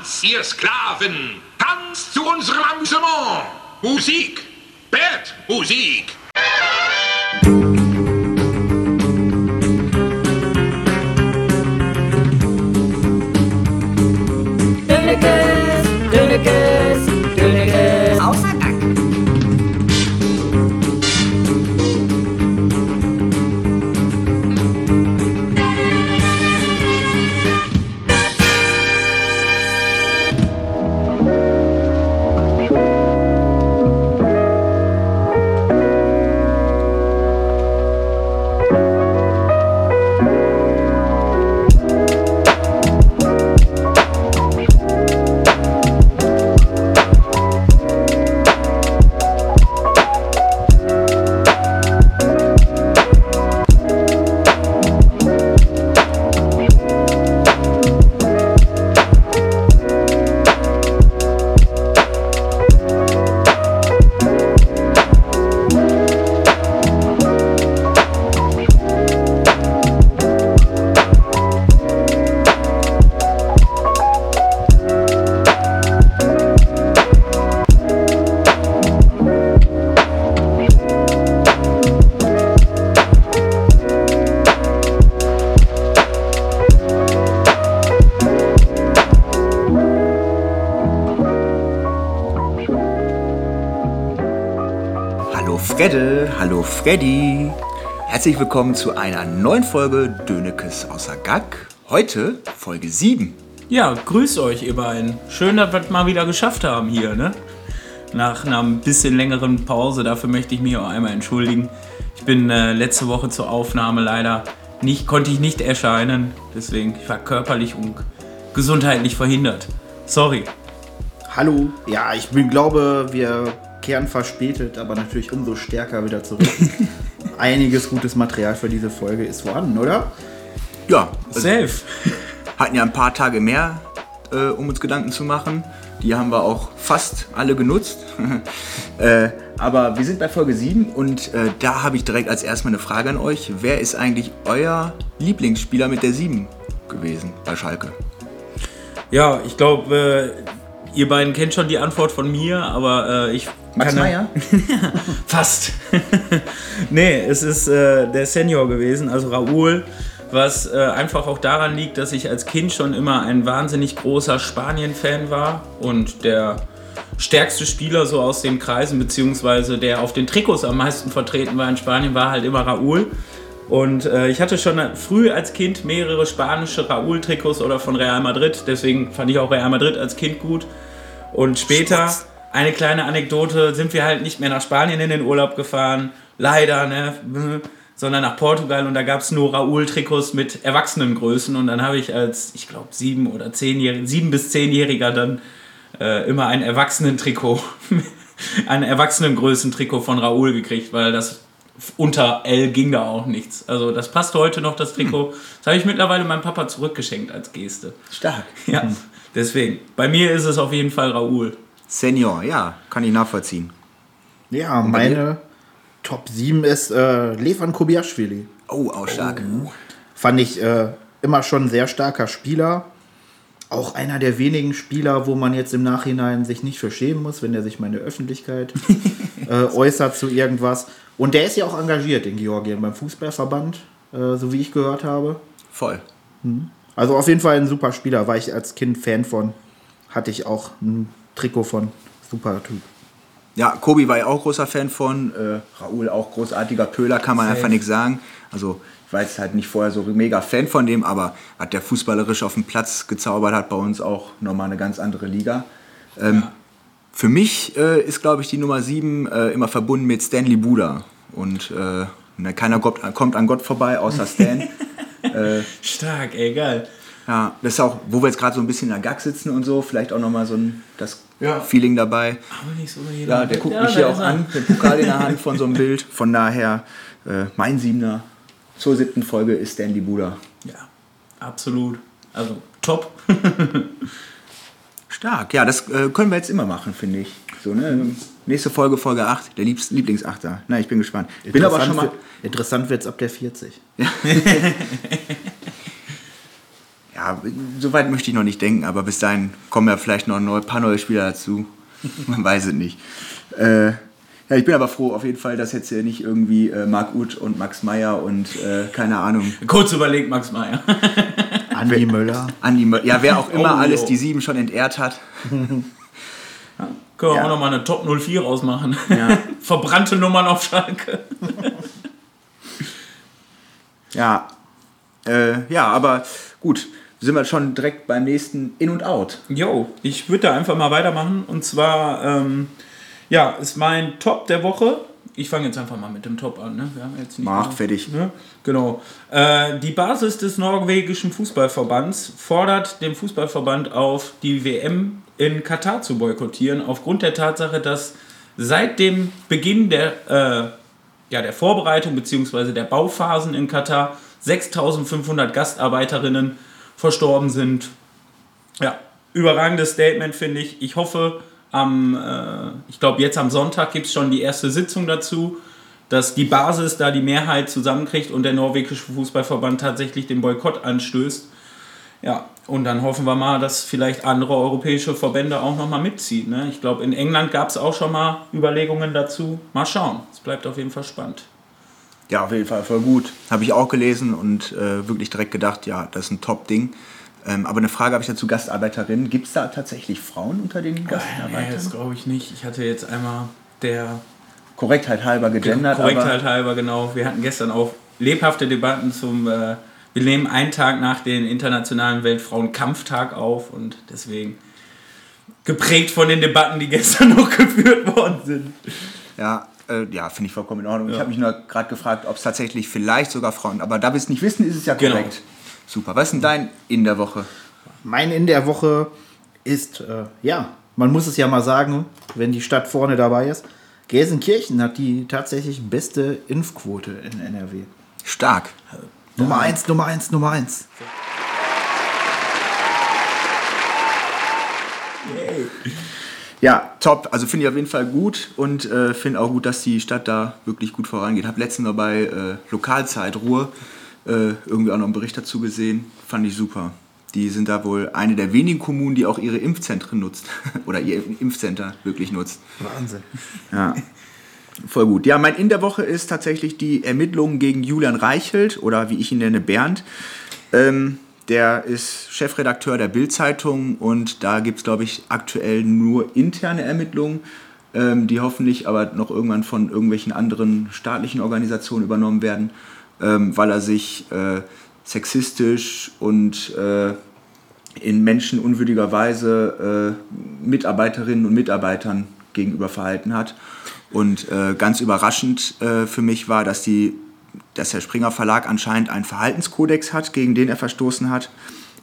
Tanz, ihr Sklaven! Tanz zu unserem Amüsement! Musik! Bert, Musik! Freddy. Herzlich willkommen zu einer neuen Folge Dönekes außer Gack. Heute Folge 7. Ja, grüßt euch ihr beiden. Schön, dass wir es mal wieder geschafft haben hier, ne? Nach einer ein bisschen längeren Pause. Dafür möchte ich mich auch einmal entschuldigen. Ich bin äh, letzte Woche zur Aufnahme leider nicht, konnte ich nicht erscheinen. Deswegen, ich war körperlich und gesundheitlich verhindert. Sorry. Hallo. Ja, ich bin, glaube, wir kehren verspätet, aber natürlich umso stärker wieder zurück. Einiges gutes Material für diese Folge ist vorhanden, oder? Ja, also Safe. hatten ja ein paar Tage mehr, äh, um uns Gedanken zu machen. Die haben wir auch fast alle genutzt. äh, aber wir sind bei Folge 7 und äh, da habe ich direkt als erstmal eine Frage an euch. Wer ist eigentlich euer Lieblingsspieler mit der 7 gewesen bei Schalke? Ja, ich glaube, äh, ihr beiden kennt schon die Antwort von mir, aber äh, ich. Max kann- Meyer? Fast. nee, es ist äh, der Senior gewesen, also Raúl, was äh, einfach auch daran liegt, dass ich als Kind schon immer ein wahnsinnig großer Spanien-Fan war und der stärkste Spieler so aus den Kreisen, beziehungsweise der auf den Trikots am meisten vertreten war in Spanien, war halt immer Raúl. Und äh, ich hatte schon früh als Kind mehrere spanische Raúl-Trikots oder von Real Madrid, deswegen fand ich auch Real Madrid als Kind gut. Und später, eine kleine Anekdote, sind wir halt nicht mehr nach Spanien in den Urlaub gefahren, leider, ne, sondern nach Portugal und da gab es nur Raúl-Trikots mit Erwachsenengrößen und dann habe ich als, ich glaube, sieben oder zehnjähriger, sieben bis zehnjähriger dann äh, immer ein Erwachsenentrikot, ein Erwachsenengrößen-Trikot von Raúl gekriegt, weil das unter L ging da auch nichts. Also das passt heute noch, das Trikot. Das habe ich mittlerweile meinem Papa zurückgeschenkt als Geste. Stark. Ja, deswegen. Bei mir ist es auf jeden Fall Raoul. Senior, ja, kann ich nachvollziehen. Ja, meine Top 7 ist äh, Levan Kobiaschwili. Oh, auch stark. Fand ich äh, immer schon ein sehr starker Spieler. Auch einer der wenigen Spieler, wo man jetzt im Nachhinein sich nicht für schämen muss, wenn er sich mal in der Öffentlichkeit äh, äußert zu irgendwas. Und der ist ja auch engagiert in Georgien beim Fußballverband, äh, so wie ich gehört habe. Voll. Also auf jeden Fall ein super Spieler, war ich als Kind Fan von. Hatte ich auch ein Trikot von. Super Typ. Ja, Kobi war ja auch großer Fan von. Äh, Raoul auch großartiger Pöler, kann man einfach nichts sagen. Also ich war jetzt halt nicht vorher so mega Fan von dem, aber hat der fußballerisch auf dem Platz gezaubert hat bei uns auch nochmal eine ganz andere Liga. Ähm, Für mich äh, ist, glaube ich, die Nummer 7 äh, immer verbunden mit Stanley Buda. Und äh, ne, keiner kommt, kommt an Gott vorbei, außer Stan. Stark, ey, geil. Ja, das ist auch, wo wir jetzt gerade so ein bisschen in der Gag sitzen und so, vielleicht auch nochmal so ein das Ja. Feeling dabei. Aber nicht so jeder. Ja, der guckt Ja, mich hier auch er. an, mit Pokal in der Hand von so einem Bild. Von daher, äh, mein Siebener zur siebten Folge ist Stanley Buda. Ja, absolut. Also top. Stark, ja, das äh, können wir jetzt immer machen, finde ich. So, ne? Nächste Folge, Folge 8, der Liebs Lieblingsachter. Na, ich bin gespannt. Bin aber schon mal. interessant wird es ab der 40. Ja, Ja, so weit möchte ich noch nicht denken, aber bis dahin kommen ja vielleicht noch ein paar neue Spieler dazu. Man weiß es nicht. Äh, ja, ich bin aber froh auf jeden Fall, dass jetzt hier nicht irgendwie äh, Marc Uth und Max Meyer und äh, keine Ahnung, Kurz überlegt, Max Meyer. Andi Möller. Andi, Mö- ja, wer auch immer Oh, alles die sieben schon entehrt hat. Können wir Ja. auch nochmal eine Top 04 rausmachen. Ja. Verbrannte Nummern auf Schalke. Ja, äh, ja, aber gut, sind wir schon direkt beim nächsten In und Out. Jo, ich würde da einfach mal weitermachen. Und zwar, ähm, ja, ist mein Top der Woche. Ich fange jetzt einfach mal mit dem Top an. Ne? Wir haben jetzt nicht Mach, mehr- fertig. Ne? Genau. Äh, die Basis des norwegischen Fußballverbands fordert den Fußballverband auf, die WM in Katar zu boykottieren, aufgrund der Tatsache, dass seit dem Beginn der, äh, ja, der Vorbereitung bzw. der Bauphasen in Katar 6500 Gastarbeiterinnen verstorben sind. Ja, überragendes Statement finde ich. Ich hoffe, am, äh, ich glaube, jetzt am Sonntag gibt es schon die erste Sitzung dazu, dass die Basis da die Mehrheit zusammenkriegt und der norwegische Fußballverband tatsächlich den Boykott anstößt. Ja, und dann hoffen wir mal, dass vielleicht andere europäische Verbände auch nochmal mitziehen. Ne? Ich glaube, in England gab es auch schon mal Überlegungen dazu. Mal schauen. Es bleibt auf jeden Fall spannend. Ja, auf jeden Fall voll gut. Habe ich auch gelesen und äh, wirklich direkt gedacht, ja, das ist ein Top-Ding. Ähm, aber eine Frage habe ich dazu Gastarbeiterinnen. Gibt es da tatsächlich Frauen unter den Nee, Gastarbeitern? das glaube ich nicht. Ich hatte jetzt einmal der Korrektheit halber gegendert, Korrektheit halber, genau. Wir hatten gestern auch lebhafte Debatten zum. Äh, wir nehmen einen Tag nach dem Internationalen Weltfrauenkampftag auf und deswegen geprägt von den Debatten, die gestern noch geführt worden sind. ja, äh, ja finde ich vollkommen in Ordnung. Ich habe mich nur gerade gefragt, ob es tatsächlich vielleicht sogar Frauen, aber da wir es nicht wissen, ist es ja Genau. korrekt. Super. Was ist denn dein in der Woche? Mein in der Woche ist, äh, ja, man muss es ja mal sagen, wenn die Stadt vorne dabei ist. Gelsenkirchen hat die tatsächlich beste Impfquote in NRW. Stark. Nummer eins, Nummer eins, Nummer eins. Ja, top. Also finde ich auf jeden Fall gut und äh, finde auch gut, dass die Stadt da wirklich gut vorangeht. Habe letztens noch bei äh, Lokalzeit Ruhr äh, irgendwie auch noch einen Bericht dazu gesehen. Fand ich super. Die sind da wohl eine der wenigen Kommunen, die auch ihre Impfzentren nutzt. Oder ihr Impfcenter wirklich nutzt. Wahnsinn. Ja. Voll gut. Ja, mein In der Woche ist tatsächlich die Ermittlungen gegen Julian Reichelt oder wie ich ihn nenne, Bernd. Ähm, der ist Chefredakteur der Bild-Zeitung und da gibt es, glaube ich, aktuell nur interne Ermittlungen, ähm, die hoffentlich aber noch irgendwann von irgendwelchen anderen staatlichen Organisationen übernommen werden, ähm, weil er sich äh, sexistisch und äh, in menschenunwürdiger Weise äh, Mitarbeiterinnen und Mitarbeitern gegenüber verhalten hat. Und äh, ganz überraschend äh, für mich war, dass, die, dass der Springer Verlag anscheinend einen Verhaltenskodex hat, gegen den er verstoßen hat.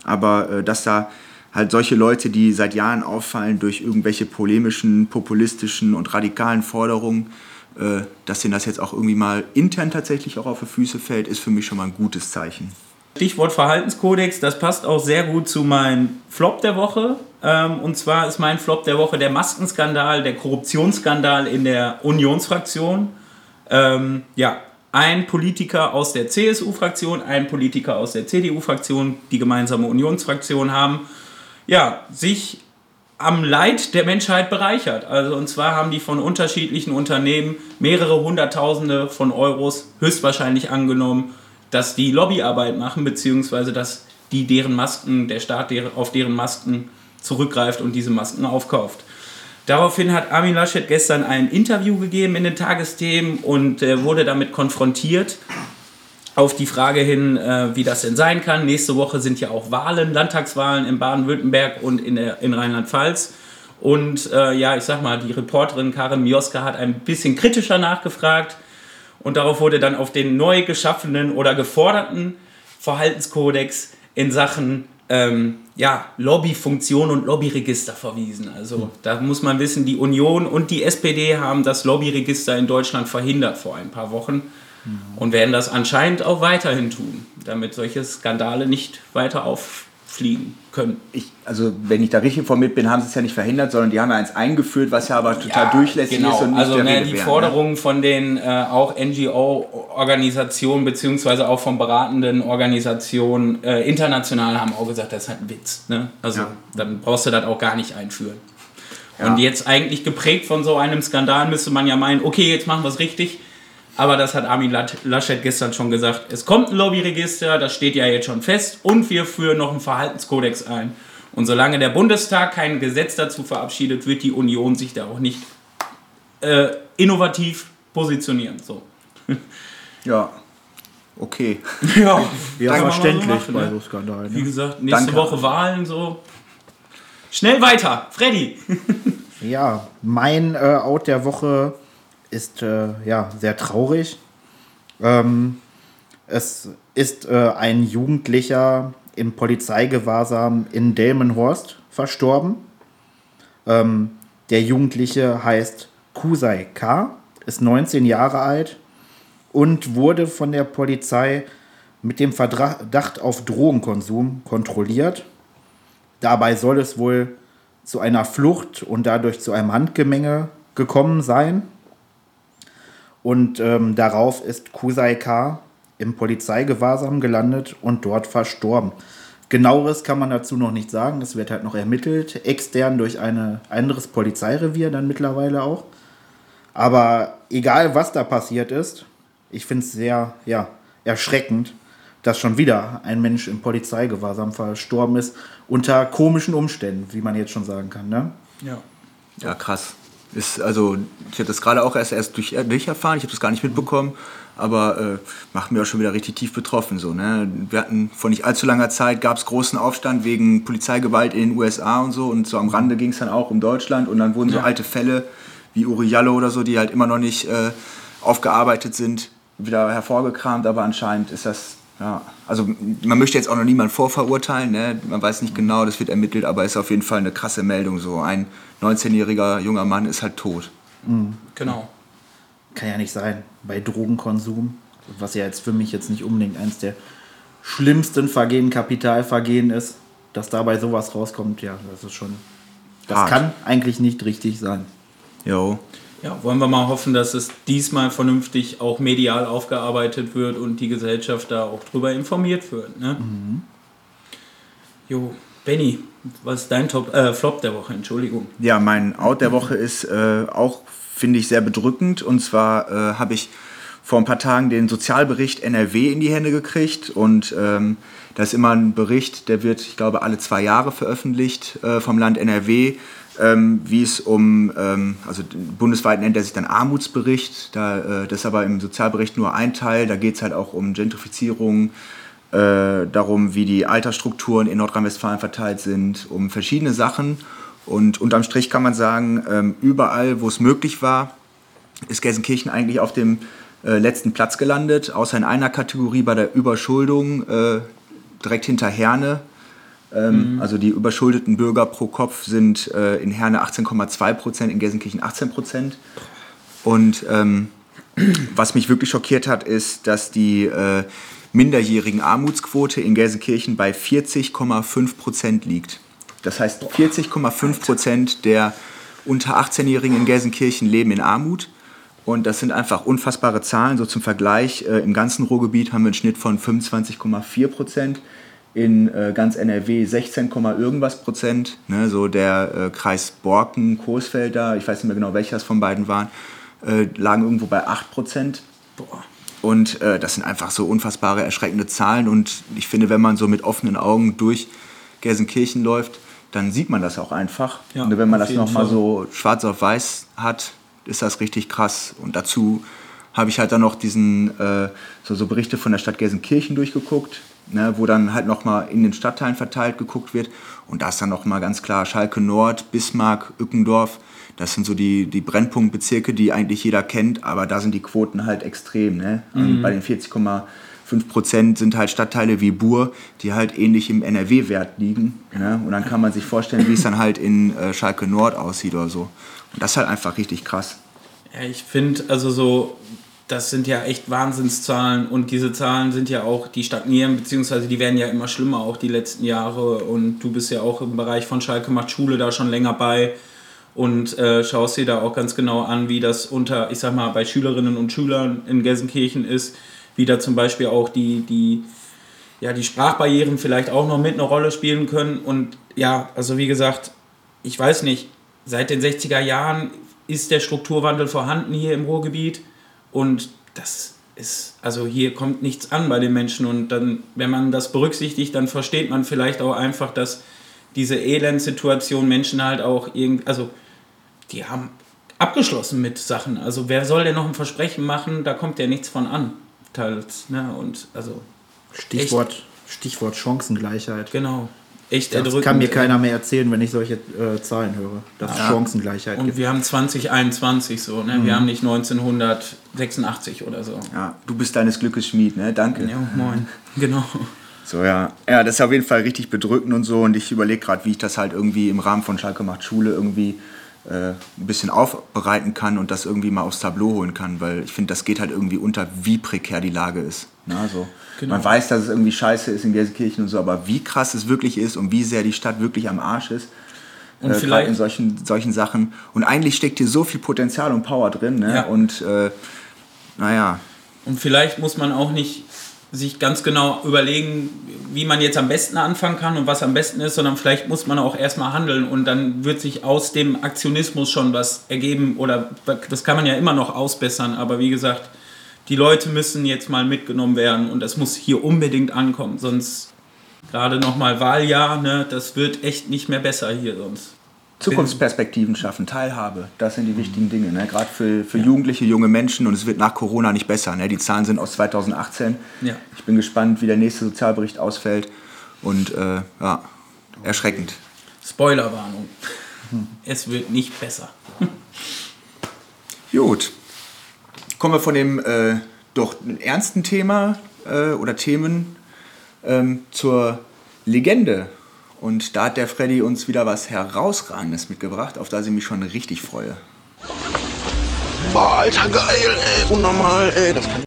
Aber äh, dass da halt solche Leute, die seit Jahren auffallen durch irgendwelche polemischen, populistischen und radikalen Forderungen, äh, dass denen das jetzt auch irgendwie mal intern tatsächlich auch auf die Füße fällt, ist für mich schon mal ein gutes Zeichen. Stichwort Verhaltenskodex, das passt auch sehr gut zu meinem Flop der Woche. Ähm, und zwar ist mein Flop der Woche der Maskenskandal, der Korruptionsskandal in der Unionsfraktion. Ähm, ja, ein Politiker aus der CSU-Fraktion, ein Politiker aus der CDU-Fraktion, die gemeinsame Unionsfraktion haben, ja, sich am Leid der Menschheit bereichert. Also und zwar haben die von unterschiedlichen Unternehmen mehrere Hunderttausende von Euros höchstwahrscheinlich angenommen, dass die Lobbyarbeit machen, beziehungsweise dass die deren Masken, der Staat auf deren Masken zurückgreift und diese Masken aufkauft. Daraufhin hat Armin Laschet gestern ein Interview gegeben in den Tagesthemen und äh, wurde damit konfrontiert auf die Frage hin, äh, wie das denn sein kann. Nächste Woche sind ja auch Wahlen, Landtagswahlen in Baden-Württemberg und in, in Rheinland-Pfalz. Und äh, ja, ich sag mal, die Reporterin Karin Mioska hat ein bisschen kritischer nachgefragt. Und darauf wurde dann auf den neu geschaffenen oder geforderten Verhaltenskodex in Sachen ähm, ja, Lobbyfunktion und Lobbyregister verwiesen. Also da muss man wissen, die Union und die SPD haben das Lobbyregister in Deutschland verhindert vor ein paar Wochen und werden das anscheinend auch weiterhin tun, damit solche Skandale nicht weiter fliegen können. Ich, also, wenn ich da richtig informiert bin, haben sie es ja nicht verhindert, sondern die haben ja eins eingeführt, was ja aber total durchlässig genau. ist und nicht also der ne, die wert, Forderungen von den äh, auch NGO-Organisationen beziehungsweise auch von beratenden Organisationen äh, international haben auch gesagt, das ist halt ein Witz. Ne? Also Ja. dann brauchst du das auch gar nicht einführen. Ja. Und jetzt eigentlich geprägt von so einem Skandal müsste man ja meinen, okay, jetzt machen wir es richtig. Aber das hat Armin Laschet gestern schon gesagt. Es kommt ein Lobbyregister, das steht ja jetzt schon fest. Und wir führen noch einen Verhaltenskodex ein. Und solange der Bundestag kein Gesetz dazu verabschiedet, wird die Union sich da auch nicht äh, innovativ positionieren. So. Ja. Okay. Ja, Ja, verständlich so machen, bei ne? so Skandalen. Wie Ne? gesagt, nächste Danke. Woche Wahlen so. Schnell weiter, Freddy. Ja, mein äh, Out der Woche ist äh, ja sehr traurig. Ähm, es ist äh, ein Jugendlicher im Polizeigewahrsam in Delmenhorst verstorben. Ähm, der Jugendliche heißt Kusai K., ist 19 Jahre alt und wurde von der Polizei mit dem Verdacht auf Drogenkonsum kontrolliert. Dabei soll es wohl zu einer Flucht und dadurch zu einem Handgemenge gekommen sein. Und ähm, darauf ist Kusai K. im Polizeigewahrsam gelandet und dort verstorben. Genaueres kann man dazu noch nicht sagen. Das wird halt noch ermittelt, extern durch ein anderes Polizeirevier dann mittlerweile auch. Aber egal, was da passiert ist, ich finde es sehr ja, erschreckend, dass schon wieder ein Mensch im Polizeigewahrsam verstorben ist, unter komischen Umständen, wie man jetzt schon sagen kann. Ne? Ja. Ja, krass. Ist, also, ich habe das gerade auch erst, erst durch, durch erfahren, ich habe das gar nicht mitbekommen, aber äh, macht mir auch schon wieder richtig tief betroffen. So, ne? Wir hatten vor nicht allzu langer Zeit, gab es großen Aufstand wegen Polizeigewalt in den USA und so und so am Rande ging es dann auch um Deutschland und dann wurden so Ja. alte Fälle wie Uri Jallo oder so, die halt immer noch nicht äh, aufgearbeitet sind, wieder hervorgekramt, aber anscheinend ist das, ja, also man möchte jetzt auch noch niemanden vorverurteilen, ne? man weiß nicht genau, das wird ermittelt, aber ist auf jeden Fall eine krasse Meldung, so ein 19-jähriger junger Mann ist halt tot. Genau. Kann ja nicht sein. Bei Drogenkonsum, was ja jetzt für mich jetzt nicht unbedingt eins der schlimmsten Vergehen, Kapitalvergehen ist, dass dabei sowas rauskommt, ja, das ist schon. Das Hart. kann eigentlich nicht richtig sein. Jo. Ja, wollen wir mal hoffen, dass es diesmal vernünftig auch medial aufgearbeitet wird und die Gesellschaft da auch drüber informiert wird. Ne? Jo, Benny, was ist dein Top, äh, Flop der Woche? Entschuldigung. Ja, mein Out der Woche ist äh, auch, finde ich, sehr bedrückend. Und zwar äh, habe ich vor ein paar Tagen den Sozialbericht NRW in die Hände gekriegt. Und ähm, da ist immer ein Bericht, der wird, ich glaube, alle zwei Jahre veröffentlicht äh, vom Land NRW. Ähm, wie es um, ähm, also bundesweit nennt er sich dann Armutsbericht, da, äh, das ist aber im Sozialbericht nur ein Teil, da geht es halt auch um Gentrifizierung, äh, darum, wie die Altersstrukturen in Nordrhein-Westfalen verteilt sind, um verschiedene Sachen. Und unterm Strich kann man sagen, ähm, überall, wo es möglich war, ist Gelsenkirchen eigentlich auf dem äh, letzten Platz gelandet, außer in einer Kategorie bei der Überschuldung, äh, direkt hinter Herne. Ähm, Also die überschuldeten Bürger pro Kopf sind äh, in Herne 18,2 Prozent, in Gelsenkirchen 18 Prozent. Und ähm, was mich wirklich schockiert hat, ist, dass die minderjährigen Armutsquote in Gelsenkirchen bei 40,5 Prozent liegt. Das heißt, 40,5 Prozent der unter 18-Jährigen in Gelsenkirchen leben in Armut. Und das sind einfach unfassbare Zahlen. So zum Vergleich, äh, im ganzen Ruhrgebiet haben wir einen Schnitt von 25,4 Prozent. In äh, ganz NRW 16, Komma irgendwas Prozent. Ne, so der äh, Kreis Borken, Coesfeld da, ich weiß nicht mehr genau, welcher es von beiden waren, äh, lagen irgendwo bei 8 Prozent. Boah. Und äh, das sind einfach so unfassbare, erschreckende Zahlen. Und ich finde, wenn man so mit offenen Augen durch Gelsenkirchen läuft, dann sieht man das auch einfach. Ja, und wenn man das nochmal so schwarz auf weiß hat, ist das richtig krass. Und dazu habe ich halt dann noch diesen, äh, so, so Berichte von der Stadt Gelsenkirchen durchgeguckt, ne, wo dann halt nochmal in den Stadtteilen verteilt geguckt wird. Und da ist dann nochmal ganz klar Schalke Nord, Bismarck, Ückendorf. Das sind so die, die Brennpunktbezirke, die eigentlich jeder kennt, aber da sind die Quoten halt extrem. Ne? Und bei den 40,5 Prozent sind halt Stadtteile wie Bur, die halt ähnlich im NRW-Wert liegen. Ne? Und dann kann man sich vorstellen, wie es dann halt in äh, Schalke Nord aussieht oder so. Und das ist halt einfach richtig krass. Ja, ich finde, also so das sind ja echt Wahnsinnszahlen und diese Zahlen sind ja auch, die stagnieren, beziehungsweise die werden ja immer schlimmer auch die letzten Jahre und du bist ja auch im Bereich von Schalke macht Schule da schon länger bei und äh, schaust dir da auch ganz genau an, wie das unter, ich sag mal, bei Schülerinnen und Schülern in Gelsenkirchen ist, wie da zum Beispiel auch die, die, ja, die Sprachbarrieren vielleicht auch noch mit eine Rolle spielen können und ja, also wie gesagt, ich weiß nicht, seit den 60er Jahren ist der Strukturwandel vorhanden hier im Ruhrgebiet und das ist, also hier kommt nichts an bei den Menschen. Und dann, wenn man das berücksichtigt, dann versteht man vielleicht auch einfach, dass diese Elendsituation Menschen halt auch irgendwie, also die haben abgeschlossen mit Sachen. Also wer soll denn noch ein Versprechen machen? Da kommt ja nichts von an. Teils, ne? Und also, Stichwort, Stichwort Chancengleichheit. genau. Echt Das erdrückend. kann mir keiner mehr erzählen, wenn ich solche äh, Zahlen höre, dass es Chancengleichheit Und gibt. wir haben 2021 so, ne? Wir haben nicht 1986 oder so. Ja, du bist deines Glückes Schmied, ne? Danke. Ja, moin. Genau. So, ja. Ja, das ist auf jeden Fall richtig bedrückend und so. Und ich überlege gerade, wie ich das halt irgendwie im Rahmen von Schalke macht Schule irgendwie äh, ein bisschen aufbereiten kann und das irgendwie mal aufs Tableau holen kann. Weil ich finde, das geht halt irgendwie unter, wie prekär die Lage ist. Ne? Also, Genau. Man weiß, dass es irgendwie scheiße ist in Gelsenkirchen und so, aber wie krass es wirklich ist und wie sehr die Stadt wirklich am Arsch ist. Und äh, vielleicht- in solchen, solchen Sachen. Und eigentlich steckt hier so viel Potenzial und Power drin. Ne? Ja. Und äh, naja, Und vielleicht muss man auch nicht sich ganz genau überlegen, wie man jetzt am besten anfangen kann und was am besten ist, sondern vielleicht muss man auch erstmal handeln und dann wird sich aus dem Aktionismus schon was ergeben oder das kann man ja immer noch ausbessern, aber wie gesagt, die Leute müssen jetzt mal mitgenommen werden und das muss hier unbedingt ankommen, sonst gerade nochmal Wahljahr, ne, das wird echt nicht mehr besser hier sonst. Zukunftsperspektiven schaffen, Teilhabe, das sind die wichtigen Dinge. Ne? Gerade für, für Jugendliche, junge Menschen und es wird nach Corona nicht besser. Ne? Die Zahlen sind aus 2018. Ja. Ich bin gespannt, wie der nächste Sozialbericht ausfällt. Und äh, ja, erschreckend. Spoilerwarnung. Es wird nicht besser. Gut. Kommen wir von dem äh, doch ernsten Thema äh, oder Themen ähm, zur Legende. Und da hat der Freddy uns wieder was Herausragendes mitgebracht, auf das ich mich schon richtig freue. Boah, Alter, geil, ey. Unnormal, ey. Das kann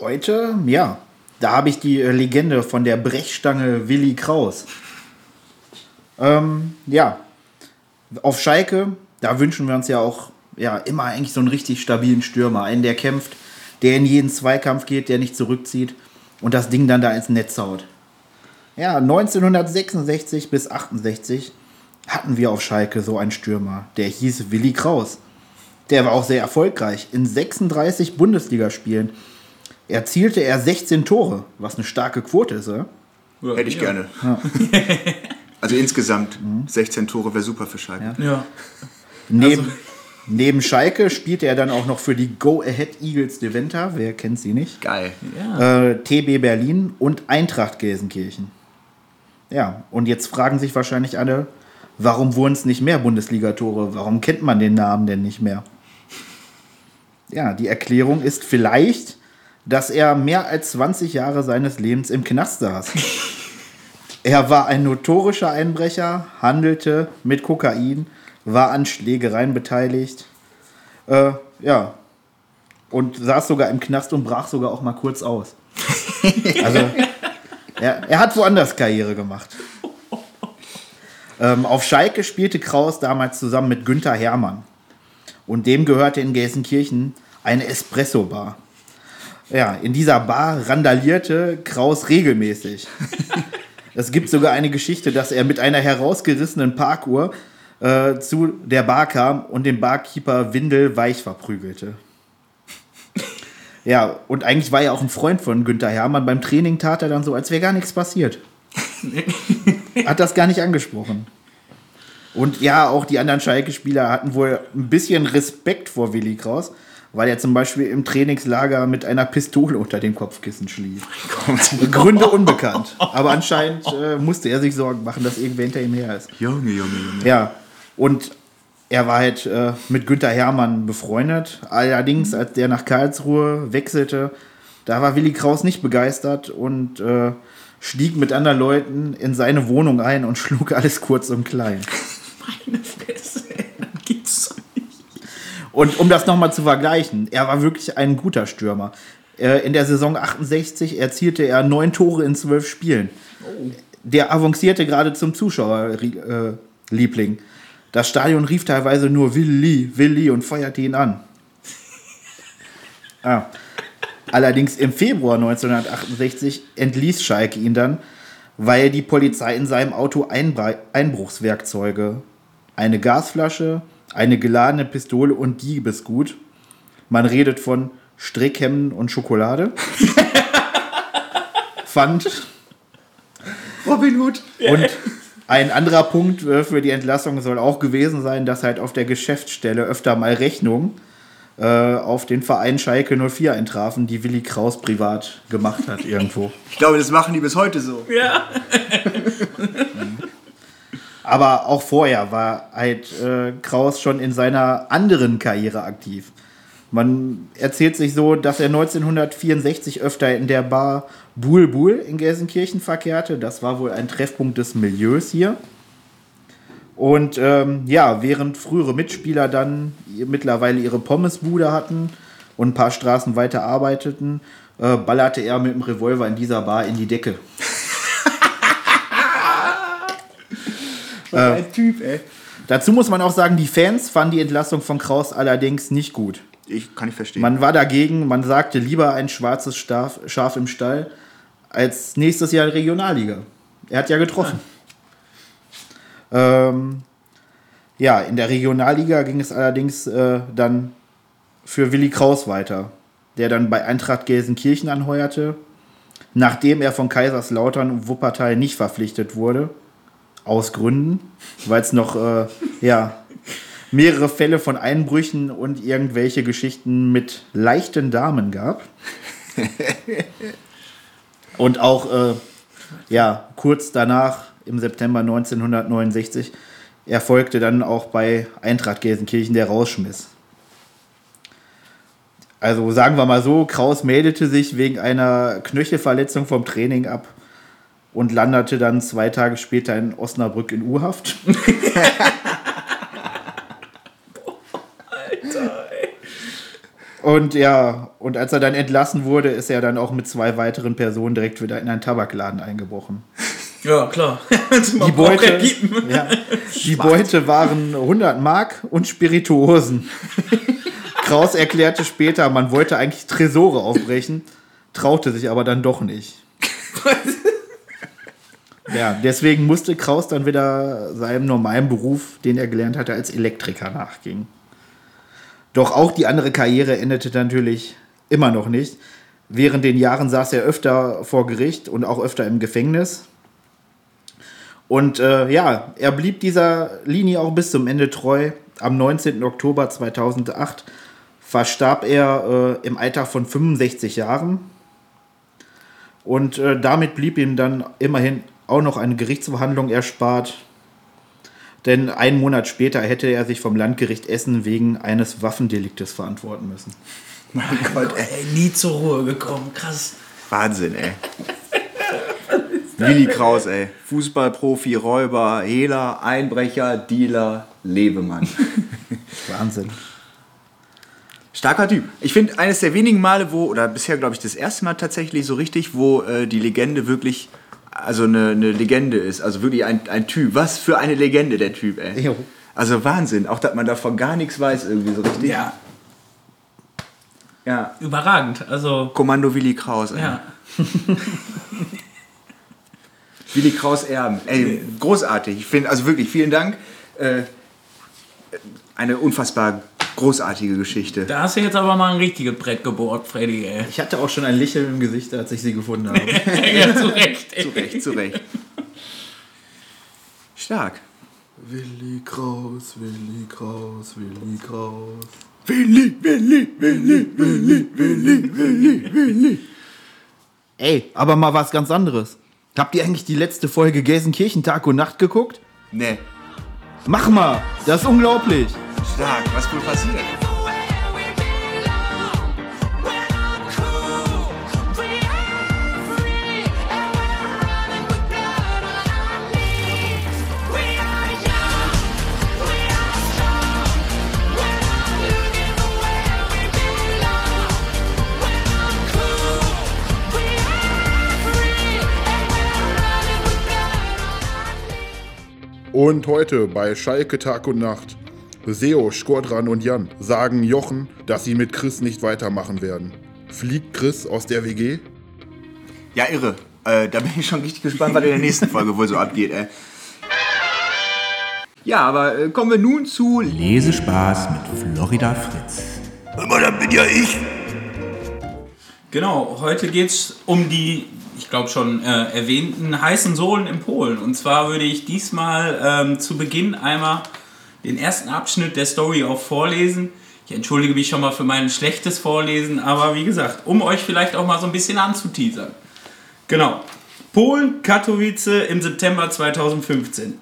Heute, ja, da habe ich die äh, Legende von der Brechstange Willi Kraus. Ähm, ja, auf Schalke, da wünschen wir uns ja auch ja, immer eigentlich so einen richtig stabilen Stürmer. Einen, der kämpft, der in jeden Zweikampf geht, der nicht zurückzieht und das Ding dann da ins Netz haut. Ja, 1966 bis 68 hatten wir auf Schalke so einen Stürmer, der hieß Willi Kraus. Der war auch sehr erfolgreich. In 36 Bundesligaspielen erzielte er 16 Tore, was eine starke Quote ist, oder? Hätte ich gerne. Also insgesamt 16 Tore wäre super für Schalke. Ja. Neben, neben Schalke spielte er dann auch noch für die Go Ahead Eagles Deventer, wer kennt sie nicht? Geil. Äh, TB Berlin und Eintracht Gelsenkirchen. Ja, und jetzt fragen sich wahrscheinlich alle, warum wurden es nicht mehr Bundesligatore? Warum kennt man den Namen denn nicht mehr? Ja, die Erklärung ist vielleicht, dass er mehr als 20 Jahre seines Lebens im Knast saß. Er war ein notorischer Einbrecher, handelte mit Kokain, war an Schlägereien beteiligt. Äh, ja. Und saß sogar im Knast und brach sogar auch mal kurz aus. Also, er, er hat woanders Karriere gemacht. Ähm, auf Schalke spielte Kraus damals zusammen mit Günther Hermann. Und dem gehörte in Gelsenkirchen eine Espresso-Bar. Ja, in dieser Bar randalierte Kraus regelmäßig. Es gibt sogar eine Geschichte, dass er mit einer herausgerissenen Parkuhr äh, zu der Bar kam und den Barkeeper windelweich verprügelte. Ja, und eigentlich war er auch ein Freund von Günther Hermann. Beim Training tat er dann so, als wäre gar nichts passiert. Hat das gar nicht angesprochen. Und ja, auch die anderen Schalke-Spieler hatten wohl ein bisschen Respekt vor Willi Kraus, weil er zum Beispiel im Trainingslager mit einer Pistole unter dem Kopfkissen schlief. Gründe unbekannt. Aber anscheinend äh, musste er sich Sorgen machen, dass irgendwer hinter ihm her ist. Junge, Junge, Junge. Ja, und er war halt äh, mit Günther Hermann befreundet. Allerdings, als der nach Karlsruhe wechselte, da war Willi Kraus nicht begeistert und äh, stieg mit anderen Leuten in seine Wohnung ein und schlug alles kurz und klein. Meine Fresse, das gibt's doch nicht. Und um das nochmal zu vergleichen, er war wirklich ein guter Stürmer. Äh, In der Saison 68 erzielte er neun Tore in zwölf Spielen. Der avancierte gerade zum Zuschauerliebling. Das Stadion rief teilweise nur Willi, Willi und feuerte ihn an. Ah. Allerdings im Februar 1968 entließ Schalke ihn dann, weil die Polizei in seinem Auto Einbra Einbruchswerkzeuge, eine Gasflasche, eine geladene Pistole und Diebesgut. Man redet von Strickhemden und Schokolade. fand. Robin Hood. Und ein anderer Punkt äh, für die Entlassung soll auch gewesen sein, dass halt auf der Geschäftsstelle öfter mal Rechnungen äh, auf den Verein Schalke 04 eintrafen, die Willi Kraus privat gemacht hat irgendwo. Ich glaube, das machen die bis heute so. Ja. Aber auch vorher war halt äh, Kraus schon in seiner anderen Karriere aktiv. Man erzählt sich so, dass er 1964 öfter in der Bar Bul Bul in Gelsenkirchen verkehrte. Das war wohl ein Treffpunkt des Milieus hier. Und ähm, ja, während frühere Mitspieler dann mittlerweile ihre Pommesbude hatten und ein paar Straßen weiter arbeiteten, äh, ballerte er mit dem Revolver in dieser Bar in die Decke. Was ein Typ, ey. Dazu muss man auch sagen, die Fans fanden die Entlassung von Kraus allerdings nicht gut. Ich kann ich verstehen. Man war dagegen, man sagte lieber ein schwarzes Schaf, Schaf im Stall als nächstes Jahr Regionalliga. Er hat ja getroffen. Ähm, ja, in der Regionalliga ging es allerdings äh, dann für Willi Kraus weiter, der dann bei Eintracht Gelsenkirchen anheuerte, nachdem er von Kaiserslautern und Wuppertal nicht verpflichtet wurde. Aus Gründen, weil es noch äh, ja, mehrere Fälle von Einbrüchen und irgendwelche Geschichten mit leichten Damen gab. Und auch äh, ja, kurz danach, im September 1969, erfolgte dann auch bei Eintracht Gelsenkirchen der Rausschmiss. Also sagen wir mal so, Kraus meldete sich wegen einer Knöchelverletzung vom Training ab und landete dann zwei Tage später in Osnabrück in U-Haft. Und ja, und als er dann entlassen wurde, ist er dann auch mit zwei weiteren Personen direkt wieder in einen Tabakladen eingebrochen. Ja, klar. Die Beute, ja, die Beute waren 100 Mark und Spirituosen. Kraus erklärte später, man wollte eigentlich Tresore aufbrechen, traute sich aber dann doch nicht. Ja, deswegen musste Kraus dann wieder seinem normalen Beruf, den er gelernt hatte, als Elektriker nachgehen. Doch auch die andere Karriere endete natürlich immer noch nicht. Während den Jahren saß er öfter vor Gericht und auch öfter im Gefängnis. Und äh, ja, er blieb dieser Linie auch bis zum Ende treu. Am 19. Oktober 2008 verstarb er äh, im Alter von 65 Jahren. Und äh, damit blieb ihm dann immerhin auch noch eine Gerichtsverhandlung erspart. Denn einen Monat später hätte er sich vom Landgericht Essen wegen eines Waffendeliktes verantworten müssen. mein Gott, ey. Nie zur Ruhe gekommen. Krass. Wahnsinn, ey. Willi Kraus, ey. Fußballprofi, Räuber, Hehler, Einbrecher, Dealer, Lebemann. Wahnsinn. Starker Typ. Ich finde, eines der wenigen Male, wo, oder bisher glaube ich das erste Mal tatsächlich so richtig, wo äh, die Legende wirklich, also eine, eine Legende ist. Also wirklich ein, ein Typ. Was für eine Legende, der Typ, ey. Jo. Also Wahnsinn. Auch, dass man davon gar nichts weiß irgendwie so richtig. Ja, Ja. überragend. Also, Kommando Willi Kraus, ey. ja. Willi Kraus Erben. Ey, großartig. Ich finde, also wirklich, vielen Dank. Äh, eine unfassbar großartige Geschichte. Da hast du jetzt aber mal ein richtiges Brett gebohrt, Freddy, ey. Ich hatte auch schon ein Lächeln im Gesicht, als ich sie gefunden habe. ja, zu Recht, ey. Zu Recht, zu Recht. Stark. Willi Kraus, Willi Kraus, Willi Kraus. Willi, Willi, Willi, Willi, Willi, Willi, Willi. Ey, aber mal was ganz anderes. Habt ihr eigentlich die letzte Folge Gelsenkirchen Tag und Nacht geguckt? Ne, Mach mal, das ist unglaublich. Stark, was wohl passiert? Und heute bei Schalke Tag und Nacht Seo, Skordran und Jan sagen Jochen, dass sie mit Chris nicht weitermachen werden. Fliegt Chris aus der WG? Ja, irre. Äh, da bin ich schon richtig gespannt, was in der nächsten Folge wohl so abgeht. Ey. Ja, aber äh, kommen wir nun zu Lesespaß mit Florida Fritz. Aber da bin ja ich. Genau, heute geht es um die, ich glaube schon äh, erwähnten heißen Sohlen in Polen. Und zwar würde ich diesmal ähm, zu Beginn einmal den ersten Abschnitt der Story auch vorlesen. Ich entschuldige mich schon mal für mein schlechtes Vorlesen, aber wie gesagt, um euch vielleicht auch mal so ein bisschen anzuteasern. Genau. Polen, Katowice im September 2015.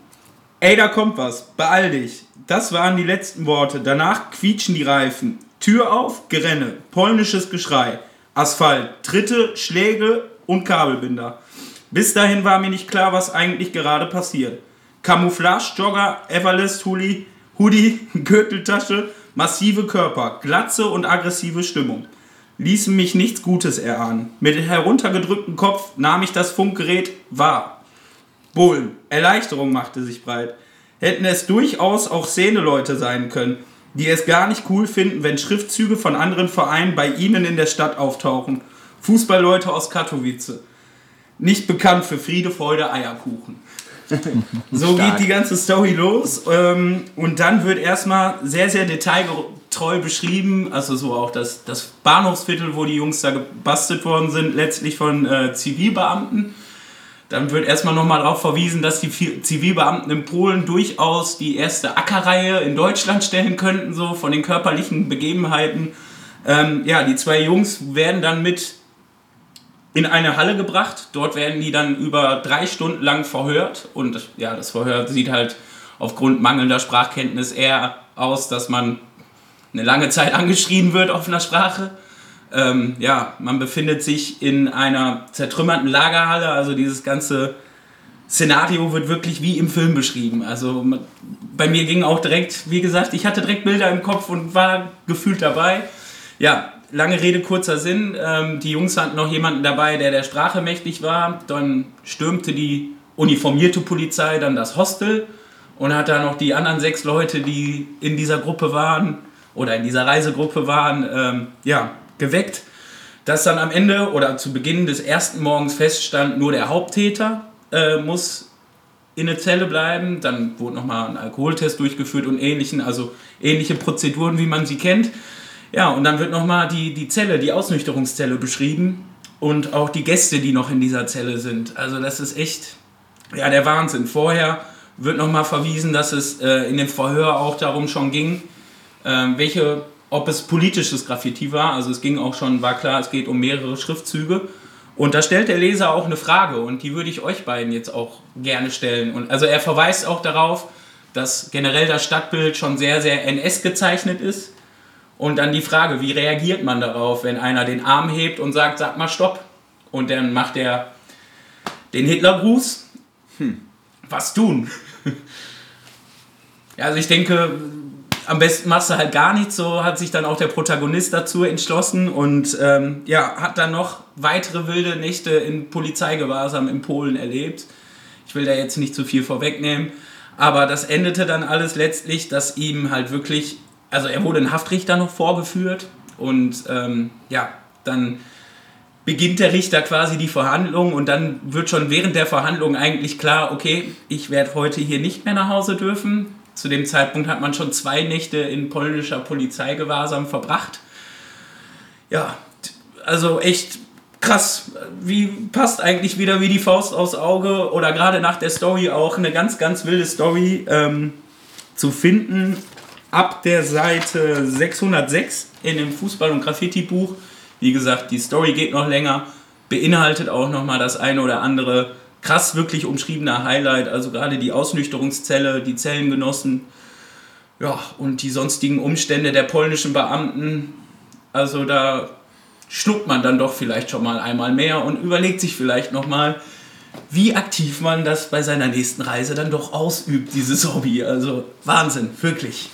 Ey, da kommt was. Beeil dich. Das waren die letzten Worte. Danach quietschen die Reifen. Tür auf, Gerenne. Polnisches Geschrei. Asphalt. Tritte, Schläge und Kabelbinder. Bis dahin war mir nicht klar, was eigentlich gerade passiert. Camouflage, Jogger, Everlist, Hoodie, Hoodie, Gürteltasche, massive Körper, Glatze und aggressive Stimmung. Ließen mich nichts Gutes erahnen. Mit heruntergedrücktem Kopf nahm ich das Funkgerät wahr. Bullen. Erleichterung machte sich breit. Hätten es durchaus auch Szeneleute sein können, die es gar nicht cool finden, wenn Schriftzüge von anderen Vereinen bei ihnen in der Stadt auftauchen. Fußballleute aus Katowice. Nicht bekannt für Friede, Freude, Eierkuchen. So geht die ganze Story los. Ähm, und dann wird erstmal sehr, sehr detailgetreu beschrieben, also so auch das, das Bahnhofsviertel, wo die Jungs da gebastelt worden sind, letztlich von äh, Zivilbeamten. Dann wird erstmal nochmal darauf verwiesen, dass die Vi- Zivilbeamten in Polen durchaus die erste Ackerreihe in Deutschland stellen könnten, so von den körperlichen Begebenheiten. Ähm, ja, die zwei Jungs werden dann mit in eine Halle gebracht. Dort werden die dann über drei Stunden lang verhört. Und ja, das Verhör sieht halt aufgrund mangelnder Sprachkenntnis eher aus, dass man eine lange Zeit angeschrien wird auf einer Sprache. Ähm, ja, man befindet sich in einer zertrümmerten Lagerhalle. Also dieses ganze Szenario wird wirklich wie im Film beschrieben. Also bei mir ging auch direkt, wie gesagt, ich hatte direkt Bilder im Kopf und war gefühlt dabei. Ja, lange Rede, kurzer Sinn. Ähm, die Jungs hatten noch jemanden dabei, der der Sprache mächtig war. Dann stürmte die uniformierte Polizei dann das Hostel und hat da noch die anderen sechs Leute, die in dieser Gruppe waren oder in dieser Reisegruppe waren, ähm, ja, geweckt. Dass dann am Ende oder zu Beginn des ersten Morgens feststand, nur der Haupttäter äh, muss in eine Zelle bleiben. Dann wurde nochmal ein Alkoholtest durchgeführt und ähnlichen, also ähnliche Prozeduren, wie man sie kennt. Ja, und dann wird nochmal die, die Zelle, die Ausnüchterungszelle beschrieben und auch die Gäste, die noch in dieser Zelle sind. Also das ist echt, ja, der Wahnsinn. Vorher wird nochmal verwiesen, dass es äh, in dem Verhör auch darum schon ging, ähm, welche, ob es politisches Graffiti war. Also es ging auch schon, war klar, es geht um mehrere Schriftzüge. Und da stellt der Leser auch eine Frage und die würde ich euch beiden jetzt auch gerne stellen. Und also er verweist auch darauf, dass generell das Stadtbild schon sehr, sehr NS gezeichnet ist. Und dann die Frage, wie reagiert man darauf, wenn einer den Arm hebt und sagt, sag mal Stopp. Und dann macht er den Hitlergruß. Hm. Was tun? ja, also ich denke, am besten machst du halt gar nichts, so hat sich dann auch der Protagonist dazu entschlossen und ähm, ja, hat dann noch weitere wilde Nächte in Polizeigewahrsam in Polen erlebt. Ich will da jetzt nicht zu viel vorwegnehmen, aber das endete dann alles letztlich, dass ihm halt wirklich, also er wurde ein Haftrichter noch vorgeführt und ähm, ja, dann beginnt der Richter quasi die Verhandlung und dann wird schon während der Verhandlung eigentlich klar, okay, ich werde heute hier nicht mehr nach Hause dürfen. Zu dem Zeitpunkt hat man schon zwei Nächte in polnischer Polizeigewahrsam verbracht. Ja, also echt krass. Wie passt eigentlich wieder wie die Faust aufs Auge oder gerade nach der Story auch eine ganz, ganz wilde Story ähm, zu finden. Ab der Seite 606 in dem Fußball- und Graffiti-Buch. Wie gesagt, die Story geht noch länger, beinhaltet auch nochmal das eine oder andere krass wirklich umschriebene Highlight. Also gerade die Ausnüchterungszelle, die Zellengenossen, ja, und die sonstigen Umstände der polnischen Beamten. Also da schluckt man dann doch vielleicht schon mal einmal mehr und überlegt sich vielleicht nochmal, wie aktiv man das bei seiner nächsten Reise dann doch ausübt, dieses Hobby. Also Wahnsinn, wirklich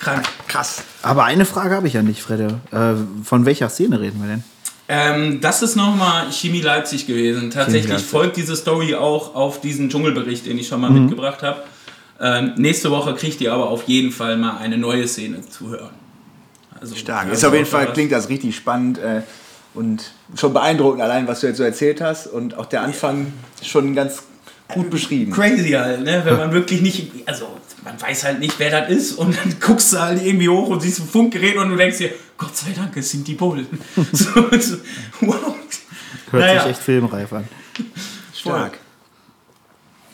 krank. Krass. Aber eine Frage habe ich ja nicht, Fredde. Äh, von welcher Szene reden wir denn? Ähm, das ist nochmal Chemie Leipzig gewesen. Tatsächlich Leipzig. folgt diese Story auch auf diesen Dschungelbericht, den ich schon mal mitgebracht habe. Ähm, nächste Woche kriegt ihr aber auf jeden Fall mal eine neue Szene zu hören. Also, Stark. also Ist auf jeden Fall, was- klingt das richtig spannend äh, und schon beeindruckend allein, was du jetzt so erzählt hast. Und auch der Anfang schon ganz gut beschrieben. crazy halt, ne? wenn man wirklich nicht, also man weiß halt nicht, wer das ist und dann guckst du halt irgendwie hoch und siehst ein Funkgerät und du denkst dir, Gott sei Dank, es sind die Bullen. so, so, wow. Hört Naja. sich echt filmreif an. Stark.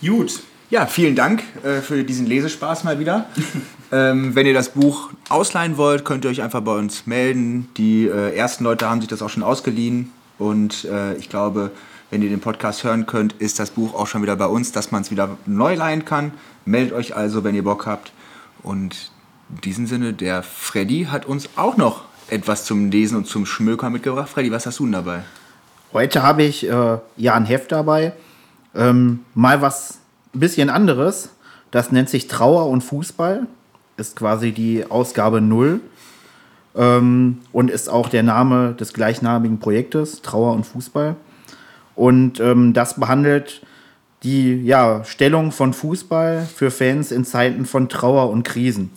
Gut. Ja, vielen Dank äh, für diesen Lesespaß mal wieder. ähm, wenn ihr das Buch ausleihen wollt, könnt ihr euch einfach bei uns melden. Die äh, ersten Leute haben sich das auch schon ausgeliehen. Und äh, ich glaube, wenn ihr den Podcast hören könnt, ist das Buch auch schon wieder bei uns, dass man es wieder neu leihen kann. Meldet euch also, wenn ihr Bock habt. Und in diesem Sinne, der Freddy hat uns auch noch etwas zum Lesen und zum Schmökern mitgebracht. Freddy, was hast du denn dabei? Heute habe ich äh, ja ein Heft dabei. Ähm, mal was ein bisschen anderes. Das nennt sich Trauer und Fußball. Ist quasi die Ausgabe 0. Ähm, und ist auch der Name des gleichnamigen Projektes, Trauer und Fußball. Und ähm, das behandelt die ja, Stellung von Fußball für Fans in Zeiten von Trauer und Krisen.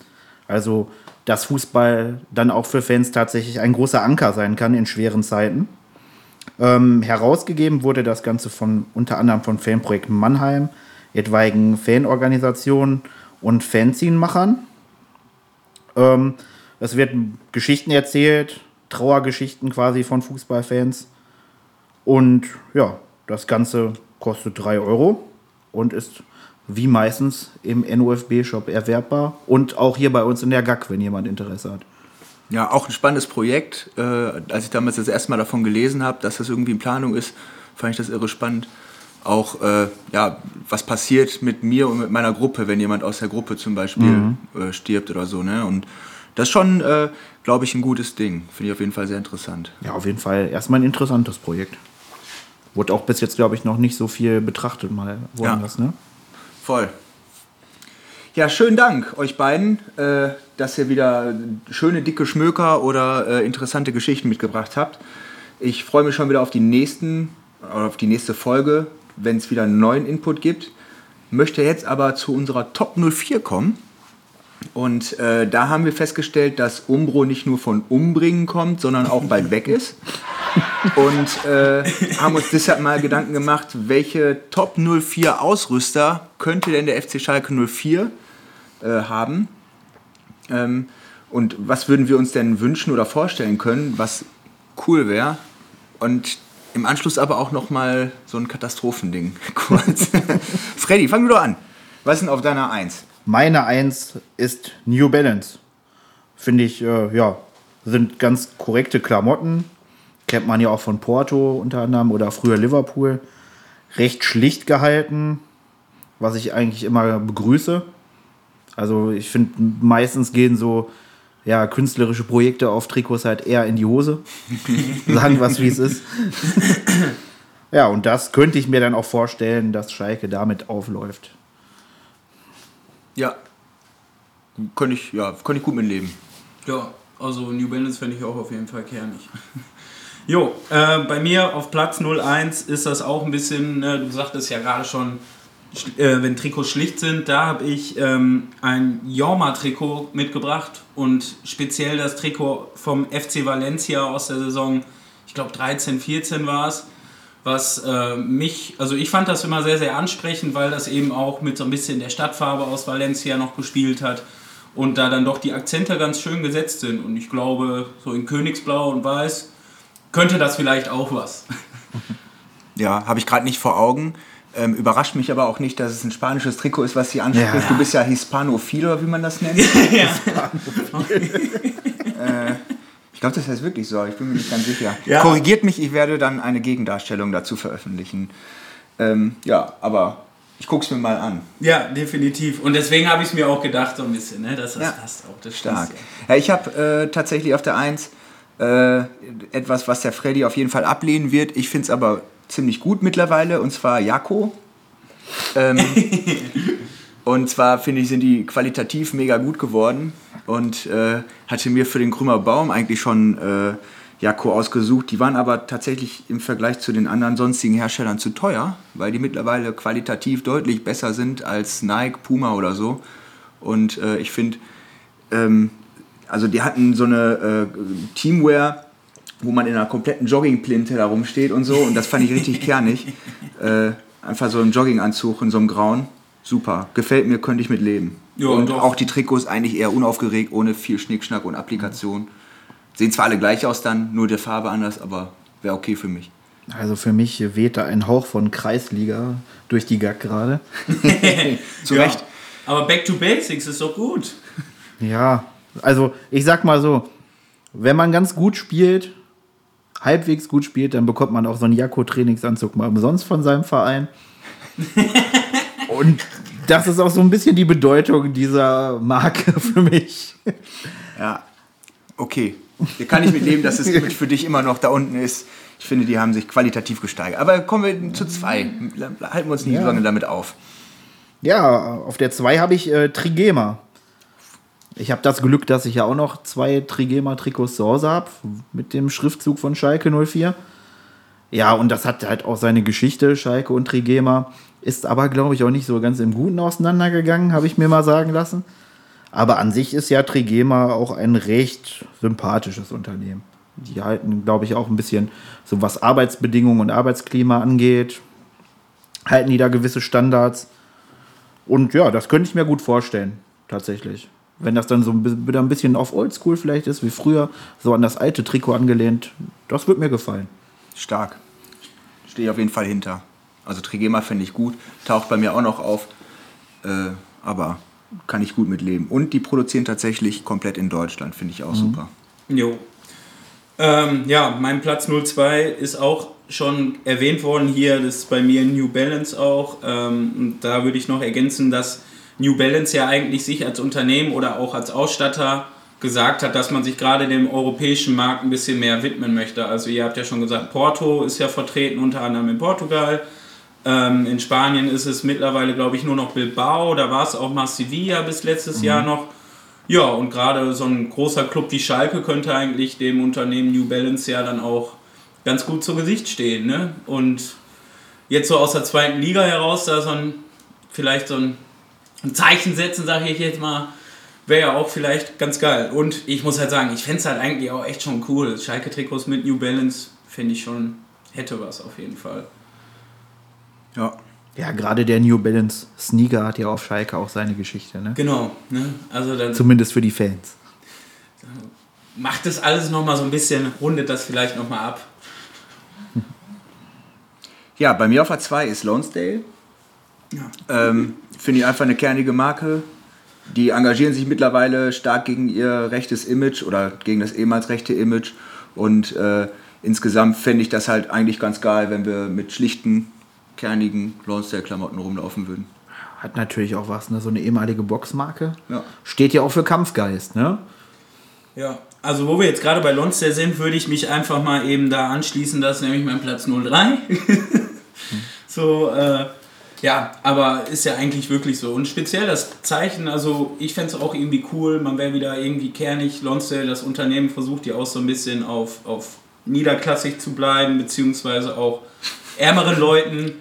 Also, dass Fußball dann auch für Fans tatsächlich ein großer Anker sein kann in schweren Zeiten. Ähm, herausgegeben wurde das Ganze von unter anderem von Fanprojekt Mannheim, etwaigen Fanorganisationen und Fanzinmachern. Ähm, es wird Geschichten erzählt, Trauergeschichten quasi von Fußballfans. Und ja, das Ganze kostet 3 Euro und ist wie meistens im NOFB-Shop erwerbbar und auch hier bei uns in der GAG, wenn jemand Interesse hat. Ja, auch ein spannendes Projekt. Äh, als ich damals das erste Mal davon gelesen habe, dass das irgendwie in Planung ist, fand ich das irre spannend. Auch, äh, ja, was passiert mit mir und mit meiner Gruppe, wenn jemand aus der Gruppe zum Beispiel äh, stirbt oder so. Ne? Und das ist schon, äh, glaube ich, ein gutes Ding. Finde ich auf jeden Fall sehr interessant. Ja, auf jeden Fall erstmal ein interessantes Projekt. Wurde auch bis jetzt, glaube ich, noch nicht so viel betrachtet, mal woanders, ne? Voll. Ja, schönen Dank euch beiden, äh, dass ihr wieder schöne, dicke Schmöker oder äh, interessante Geschichten mitgebracht habt. Ich freue mich schon wieder auf die nächsten, oder auf die nächste Folge, wenn es wieder einen neuen Input gibt. Möchte jetzt aber zu unserer Top 04 kommen. Und äh, da haben wir festgestellt, dass Umbro nicht nur von Umbringen kommt, sondern auch bald weg ist. Und äh, haben uns deshalb mal Gedanken gemacht, welche Top 04 Ausrüster könnte denn der FC Schalke 04 äh, haben? Ähm, und was würden wir uns denn wünschen oder vorstellen können, was cool wäre? Und im Anschluss aber auch noch mal so ein Katastrophending. Kurz. Freddy, fang du doch an. Was ist denn auf deiner Eins? Meine Eins ist New Balance. Finde ich, äh, ja, sind ganz korrekte Klamotten. Kennt man ja auch von Porto unter anderem oder früher Liverpool. Recht schlicht gehalten, was ich eigentlich immer begrüße. Also ich finde, meistens gehen so ja, künstlerische Projekte auf Trikots halt eher in die Hose. Sagen was, wie es ist. ja, und das könnte ich mir dann auch vorstellen, dass Schalke damit aufläuft. Ja. Könnte ich, ja, könnte ich gut mitleben. Ja, also New Balance finde ich auch auf jeden Fall kernig. Jo, äh, bei mir auf Platz 01 ist das auch ein bisschen, äh, du sagtest ja gerade schon, sch- äh, wenn Trikots schlicht sind, da habe ich ähm, ein Jorma-Trikot mitgebracht und speziell das Trikot vom FC Valencia aus der Saison, ich glaube 13, 14 war es, was äh, mich, also ich fand das immer sehr, sehr ansprechend, weil das eben auch mit so ein bisschen der Stadtfarbe aus Valencia noch gespielt hat und da dann doch die Akzente ganz schön gesetzt sind. Und ich glaube, so in Königsblau und Weiß könnte das vielleicht auch was. Ja, habe ich gerade nicht vor Augen. Ähm, überrascht mich aber auch nicht, dass es ein spanisches Trikot ist, was sie anspricht. Ja. Du bist ja Hispanophil, oder wie man das nennt. ja. äh, ich glaube, das heißt wirklich so, ich bin mir nicht ganz sicher. Ja. Korrigiert mich, ich werde dann eine Gegendarstellung dazu veröffentlichen. Ähm, ja, aber ich gucke es mir mal an. ja, definitiv. Und deswegen habe ich es mir auch gedacht, so ein bisschen, ne? dass das Ja. passt auch. Das Stark. Ja, ich habe äh, tatsächlich auf der 1 äh, etwas, was der Freddy auf jeden Fall ablehnen wird. Ich finde es aber ziemlich gut mittlerweile, und zwar Jako. Ähm, und zwar finde ich, sind die qualitativ mega gut geworden und äh, hatte mir für den Krümmer Baum eigentlich schon äh, Jakko ausgesucht. Die waren aber tatsächlich im Vergleich zu den anderen sonstigen Herstellern zu teuer, weil die mittlerweile qualitativ deutlich besser sind als Nike, Puma oder so. Und äh, ich finde, ähm, also die hatten so eine äh, Teamwear, wo man in einer kompletten Joggingplinte da rumsteht und so. Und das fand ich richtig kernig. Äh, einfach so ein Jogginganzug in so einem Grauen. Super. Gefällt mir, könnte ich mit leben. Ja, und doch. auch die Trikots eigentlich eher unaufgeregt, ohne viel Schnickschnack und Applikation. Sehen zwar alle gleich aus dann, nur der Farbe anders, aber wäre okay für mich. Also für mich weht da ein Hauch von Kreisliga durch die Gag gerade. Zu Recht. Aber Back to Basics ist doch gut. Ja, also ich sag mal so, wenn man ganz gut spielt, halbwegs gut spielt, dann bekommt man auch so einen Jakko-Trainingsanzug mal umsonst von seinem Verein. Und das ist auch so ein bisschen die Bedeutung dieser Marke für mich. Ja, okay. Hier kann ich mit leben, dass das Image für dich immer noch da unten ist. Ich finde, die haben sich qualitativ gesteigert. Aber kommen wir zu zwei. Halten wir uns nicht Ja. so lange damit auf. Ja, auf der 2 habe ich äh, Trigema. Ich habe das Glück, dass ich ja auch noch zwei Trigema-Trikots zu Hause habe, mit dem Schriftzug von Schalke 04. Ja, und das hat halt auch seine Geschichte, Schalke und Trigema. Ist aber, glaube ich, auch nicht so ganz im Guten auseinandergegangen, habe ich mir mal sagen lassen. Aber an sich ist ja Trigema auch ein recht sympathisches Unternehmen. Die halten, glaube ich, auch ein bisschen, so was Arbeitsbedingungen und Arbeitsklima angeht, halten die da gewisse Standards. Und ja, das könnte ich mir gut vorstellen, tatsächlich. Wenn das dann so wieder ein bisschen auf Oldschool vielleicht ist, wie früher, so an das alte Trikot angelehnt, das wird mir gefallen. Stark. Stehe ich auf jeden Fall hinter. Also Trigema finde ich gut. Taucht bei mir auch noch auf. Äh, aber kann ich gut mit leben. Und die produzieren tatsächlich komplett in Deutschland. Finde ich auch super. Jo. Ähm, ja, mein Platz 02 ist auch schon erwähnt worden hier. Das ist bei mir New Balance auch. Ähm, und da würde ich noch ergänzen, dass New Balance ja eigentlich sich als Unternehmen oder auch als Ausstatter gesagt hat, dass man sich gerade dem europäischen Markt ein bisschen mehr widmen möchte. Also ihr habt ja schon gesagt, Porto ist ja vertreten, unter anderem in Portugal. Ähm, in Spanien ist es mittlerweile, glaube ich, nur noch Bilbao. Da war es auch mal Sevilla bis letztes Jahr noch. Ja, und gerade so ein großer Club wie Schalke könnte eigentlich dem Unternehmen New Balance ja dann auch ganz gut zu Gesicht stehen. Ne? Und jetzt so aus der zweiten Liga heraus da so ein, vielleicht so ein, ein Zeichen setzen, sage ich jetzt mal, wäre ja auch vielleicht ganz geil. Und ich muss halt sagen, ich fände es halt eigentlich auch echt schon cool. Schalke-Trikots mit New Balance finde ich schon, hätte was auf jeden Fall. Ja. Ja, gerade der New Balance Sneaker hat ja auf Schalke auch seine Geschichte, ne? Genau, ne? also dann Zumindest für die Fans. macht das alles nochmal so ein bisschen, rundet das vielleicht nochmal ab. Ja, bei mir auf A2 ist Lonsdale. Ähm, Finde ich einfach eine kernige Marke. Die engagieren sich mittlerweile stark gegen ihr rechtes Image oder gegen das ehemals rechte Image. Und äh, insgesamt fände ich das halt eigentlich ganz geil, wenn wir mit schlichten, kernigen Lonsdale-Klamotten rumlaufen würden. Hat natürlich auch was, ne? So eine ehemalige Boxmarke. Ja. Steht ja auch für Kampfgeist, ne? Ja, also wo wir jetzt gerade bei Lonsdale sind, würde ich mich einfach mal eben da anschließen, das ist nämlich mein Platz 03. so, äh, ja, aber ist ja eigentlich wirklich so. Und speziell das Zeichen, also ich fände es auch irgendwie cool, man wäre wieder irgendwie kernig. Lonsdale, das Unternehmen versucht ja auch so ein bisschen auf, auf niederklassig zu bleiben, beziehungsweise auch ärmeren Leuten.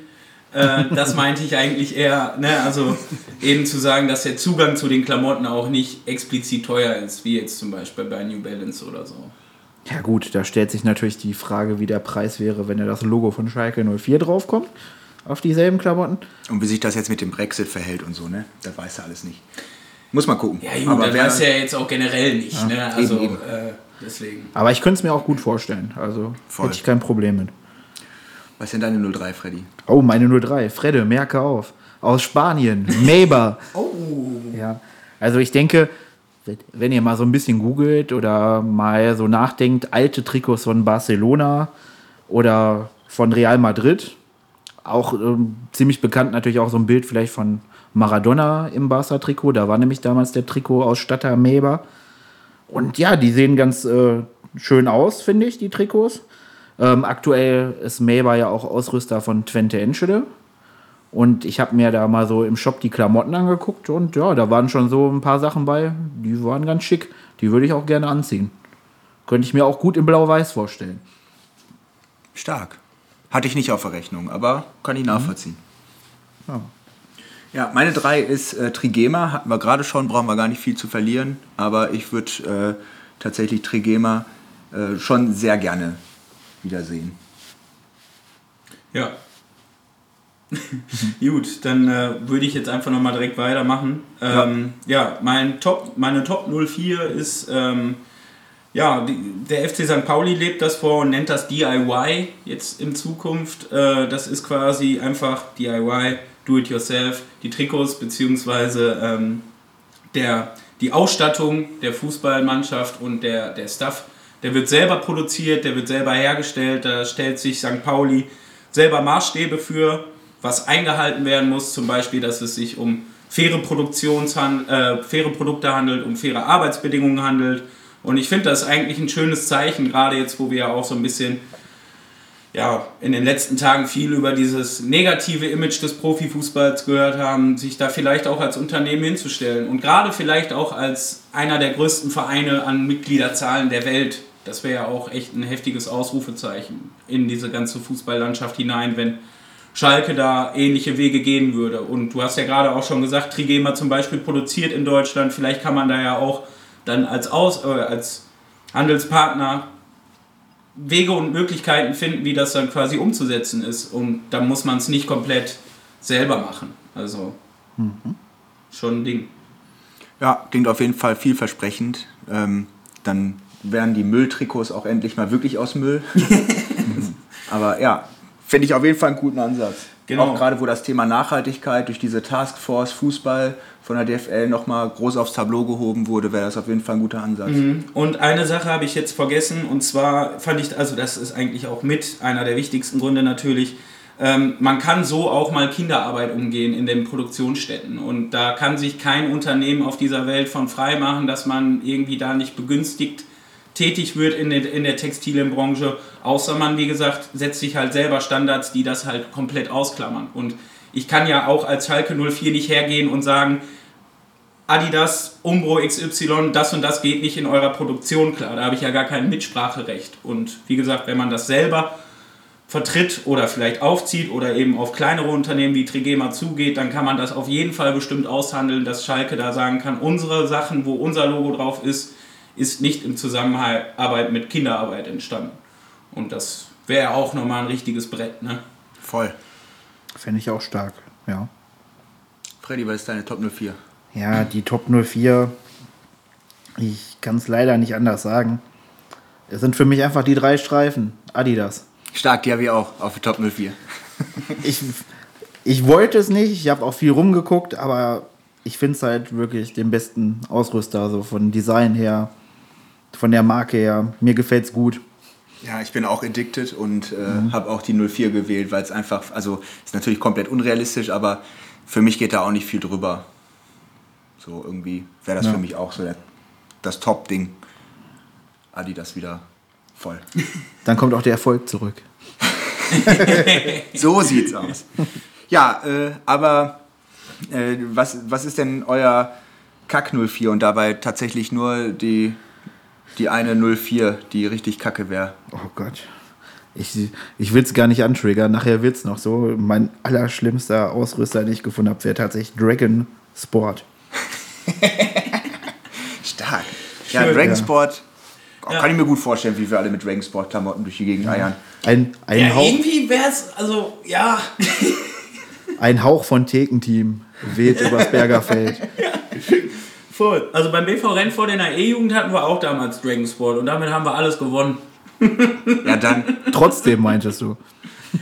Äh, das meinte ich eigentlich eher, ne, also eben zu sagen, dass der Zugang zu den Klamotten auch nicht explizit teuer ist, wie jetzt zum Beispiel bei New Balance oder so. Ja gut, da stellt sich natürlich die Frage, wie der Preis wäre, wenn da das Logo von Schalke 04 draufkommt. Auf dieselben Klamotten. Und wie sich das jetzt mit dem Brexit verhält und so, ne? Das weiß er alles nicht. Muss man gucken. Ja, gut, Aber das weiß ja jetzt auch generell nicht, ne? Also eben, eben. Äh, deswegen. Aber ich könnte es mir auch gut vorstellen. Also Voll. hätte ich kein Problem mit. Was ist denn deine 03, Freddy? Oh, meine 03. Fredde, merke auf. Aus Spanien. Maber. oh. Ja. Also ich denke, wenn ihr mal so ein bisschen googelt oder mal so nachdenkt, alte Trikots von Barcelona oder von Real Madrid, auch ähm, ziemlich bekannt natürlich auch so ein Bild vielleicht von Maradona im Barca-Trikot. Da war nämlich damals der Trikotausstatter Maber. Und ja, die sehen ganz äh, schön aus, finde ich, die Trikots. Ähm, aktuell ist Maber ja auch Ausrüster von Twente Enschede. Und ich habe mir da mal so im Shop die Klamotten angeguckt und ja, da waren schon so ein paar Sachen bei, die waren ganz schick. Die würde ich auch gerne anziehen. Könnte ich mir auch gut in Blau-Weiß vorstellen. Stark. Hatte ich nicht auf der Rechnung, aber kann ich nachvollziehen. Ja. Ja, meine drei ist äh, Trigema, hatten wir gerade schon, brauchen wir gar nicht viel zu verlieren, aber ich würde äh, tatsächlich Trigema äh, schon sehr gerne wiedersehen. Ja. Gut, dann äh, würde ich jetzt einfach nochmal direkt weitermachen. Ähm, ja. mein Top, meine Top 04 ist, ähm, ja, der FC St. Pauli lebt das vor und nennt das DIY jetzt in Zukunft. Äh, das ist quasi einfach DIY, do it yourself, die Trikots beziehungsweise ähm, der, die Ausstattung der Fußballmannschaft und der, der Stuff, der wird selber produziert, der wird selber hergestellt, da stellt sich St. Pauli selber Maßstäbe für, was eingehalten werden muss, zum Beispiel, dass es sich um faire, äh, faire Produkte handelt, um faire Arbeitsbedingungen handelt. Und ich finde das eigentlich ein schönes Zeichen, gerade jetzt, wo wir ja auch so ein bisschen ja, in den letzten Tagen viel über dieses negative Image des Profifußballs gehört haben, sich da vielleicht auch als Unternehmen hinzustellen und gerade vielleicht auch als einer der größten Vereine an Mitgliederzahlen der Welt. Das wäre ja auch echt ein heftiges Ausrufezeichen in diese ganze Fußballlandschaft hinein, wenn Schalke da ähnliche Wege gehen würde. Und du hast ja gerade auch schon gesagt, Trigema zum Beispiel produziert in Deutschland. Vielleicht kann man da ja auch dann als, Aus, äh, als Handelspartner Wege und Möglichkeiten finden, wie das dann quasi umzusetzen ist. Und da muss man es nicht komplett selber machen. Also schon ein Ding. Ja, klingt auf jeden Fall vielversprechend. Ähm, dann wären die Mülltrikots auch endlich mal wirklich aus Müll. Aber ja, finde ich auf jeden Fall einen guten Ansatz. Genau. Auch gerade wo das Thema Nachhaltigkeit durch diese Taskforce Fußball von der DFL nochmal groß aufs Tableau gehoben wurde, wäre das auf jeden Fall ein guter Ansatz. Und eine Sache habe ich jetzt vergessen, und zwar fand ich, also das ist eigentlich auch mit einer der wichtigsten Gründe natürlich, ähm, man kann so auch mal Kinderarbeit umgehen in den Produktionsstätten. Und da kann sich kein Unternehmen auf dieser Welt von frei machen, dass man irgendwie da nicht begünstigt tätig wird in der, in der Textilienbranche, außer man, wie gesagt, setzt sich halt selber Standards, die das halt komplett ausklammern. Und ich kann ja auch als Schalke 04 nicht hergehen und sagen, Adidas, Umbro XY, das und das geht nicht in eurer Produktion klar. Da habe ich ja gar kein Mitspracherecht. Und wie gesagt, wenn man das selber vertritt oder vielleicht aufzieht oder eben auf kleinere Unternehmen wie Trigema zugeht, dann kann man das auf jeden Fall bestimmt aushandeln, dass Schalke da sagen kann, unsere Sachen, wo unser Logo drauf ist, ist nicht in Zusammenarbeit mit Kinderarbeit entstanden. Und das wäre auch nochmal ein richtiges Brett, ne? Voll. Fände ich auch stark, ja. Freddy, was ist deine Top 04? Ja, die Top 04, ich kann es leider nicht anders sagen. Es sind für mich einfach die drei Streifen. Adidas. Stark, die habe ich auch auf der Top 04. Ich, ich wollte es nicht, ich habe auch viel rumgeguckt, aber ich finde es halt wirklich den besten Ausrüster, so von Design her, von der Marke her. Mir gefällt es gut. Ja, ich bin auch addicted und äh, habe auch die 04 gewählt, weil es einfach, also ist natürlich komplett unrealistisch, aber für mich geht da auch nicht viel drüber. So irgendwie wäre das Ja. für mich auch so der, das Top-Ding. Adidas wieder voll. Dann kommt auch der Erfolg zurück. So sieht's aus. Ja, äh, aber äh, was, was ist denn euer Kack 04 und dabei tatsächlich nur die, die eine 04, die richtig kacke wäre? Oh Gott. Ich, ich will es gar nicht antriggern. Nachher wird es noch so. Mein allerschlimmster Ausrüster, den ich gefunden habe, wäre tatsächlich Dragon Sport. Stark. Ja, Schön, Dragon ja. Sport. oh, Ja. Kann ich mir gut vorstellen, wie wir alle mit Dragon Sport Klamotten durch die Gegend eiern. Ein, ein, Ja, Hauch, irgendwie wäre es, also, ja. ein Hauch von Thekenteam weht übers Bergerfeld. Voll. Also beim BV Rennford in der E-Jugend hatten wir auch damals Dragon Sport und damit haben wir alles gewonnen. Ja, dann. Trotzdem meintest du.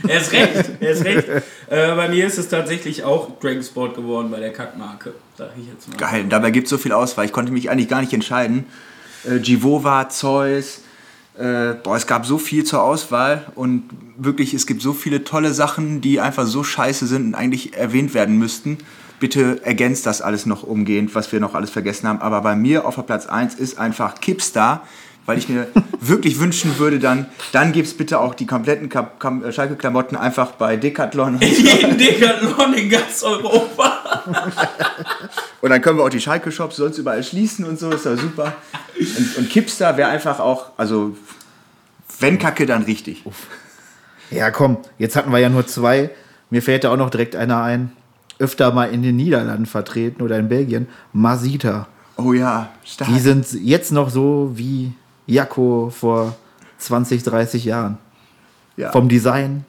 Er ist recht, er ist recht. Äh, bei mir ist es tatsächlich auch Dragon Sport geworden bei der Kackmarke, sag ich jetzt mal. Geil. Und dabei gibt es so viel Auswahl. Ich konnte mich eigentlich gar nicht entscheiden. Äh, Givova, Zeus. Äh, boah, es gab so viel zur Auswahl und wirklich, es gibt so viele tolle Sachen, die einfach so scheiße sind und eigentlich erwähnt werden müssten. Bitte ergänzt das alles noch umgehend, was wir noch alles vergessen haben. Aber bei mir auf der Platz 1 ist einfach Kipstar, weil ich mir wirklich wünschen würde, dann, dann gibt es bitte auch die kompletten äh, Schalke-Klamotten einfach bei Decathlon. Jeden Decathlon in ganz Europa. Und dann können wir auch die Schalke-Shops sonst überall schließen und so, ist ja super. Und, und Kipster wäre einfach auch, also wenn Kacke, dann richtig. Ja, komm, jetzt hatten wir ja nur zwei. Mir fällt da auch noch direkt einer ein. Öfter mal in den Niederlanden vertreten oder in Belgien. Masita. Oh ja, stark. Die sind jetzt noch so wie Jakko vor 20, 30 Jahren. ja. Vom Design.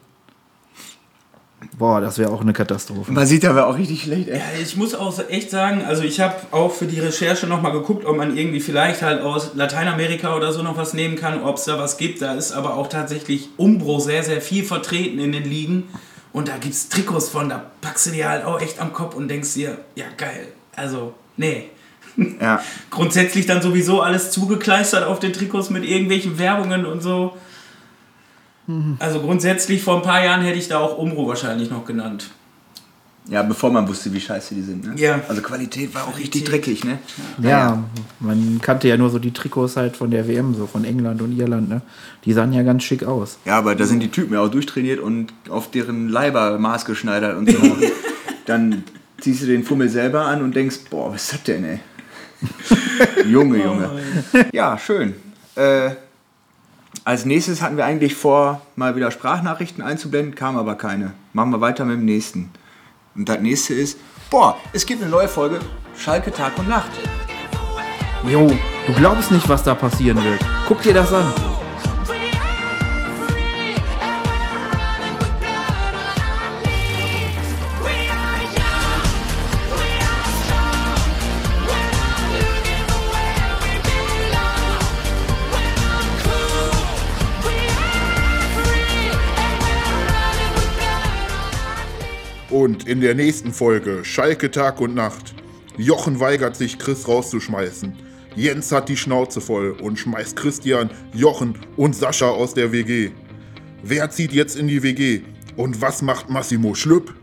Boah, das wäre auch eine Katastrophe. Masita wäre auch richtig schlecht, ey. Ja, ich muss auch echt sagen, also ich habe auch für die Recherche nochmal geguckt, ob man irgendwie vielleicht halt aus Lateinamerika oder so noch was nehmen kann, ob es da was gibt. Da ist aber auch tatsächlich Umbro sehr, sehr viel vertreten in den Ligen. Und da gibt es Trikots von, da packst du dir halt auch echt am Kopf und denkst dir, ja geil. Also, nee. Ja. Grundsätzlich dann sowieso alles zugekleistert auf den Trikots mit irgendwelchen Werbungen und so. Also grundsätzlich vor ein paar Jahren hätte ich da auch Umbro wahrscheinlich noch genannt. Ja, bevor man wusste, wie scheiße die sind. Ne? Ja. Also Qualität war auch richtig dreckig, ne? Ja, man kannte ja nur so die Trikots halt von der WM, so von England und Irland, ne? Die sahen ja ganz schick aus. Ja, aber da sind die Typen ja auch durchtrainiert und auf deren Leiber maßgeschneidert und so. Dann ziehst du den Fummel selber an und denkst, boah, was ist das denn, ey? Junge, Junge. Ja, schön. Äh, als nächstes hatten wir eigentlich vor, mal wieder Sprachnachrichten einzublenden, kam aber keine. Machen wir weiter mit dem nächsten. Und das nächste ist, boah, es gibt eine neue Folge Schalke Tag und Nacht. Jo, du glaubst nicht, was da passieren wird. Guck dir das an. Und in der nächsten Folge Schalke Tag und Nacht. Jochen weigert sich, Chris rauszuschmeißen. Jens hat die Schnauze voll und schmeißt Christian, Jochen und Sascha aus der WG. Wer zieht jetzt in die WG? Und was macht Massimo Schlüpp?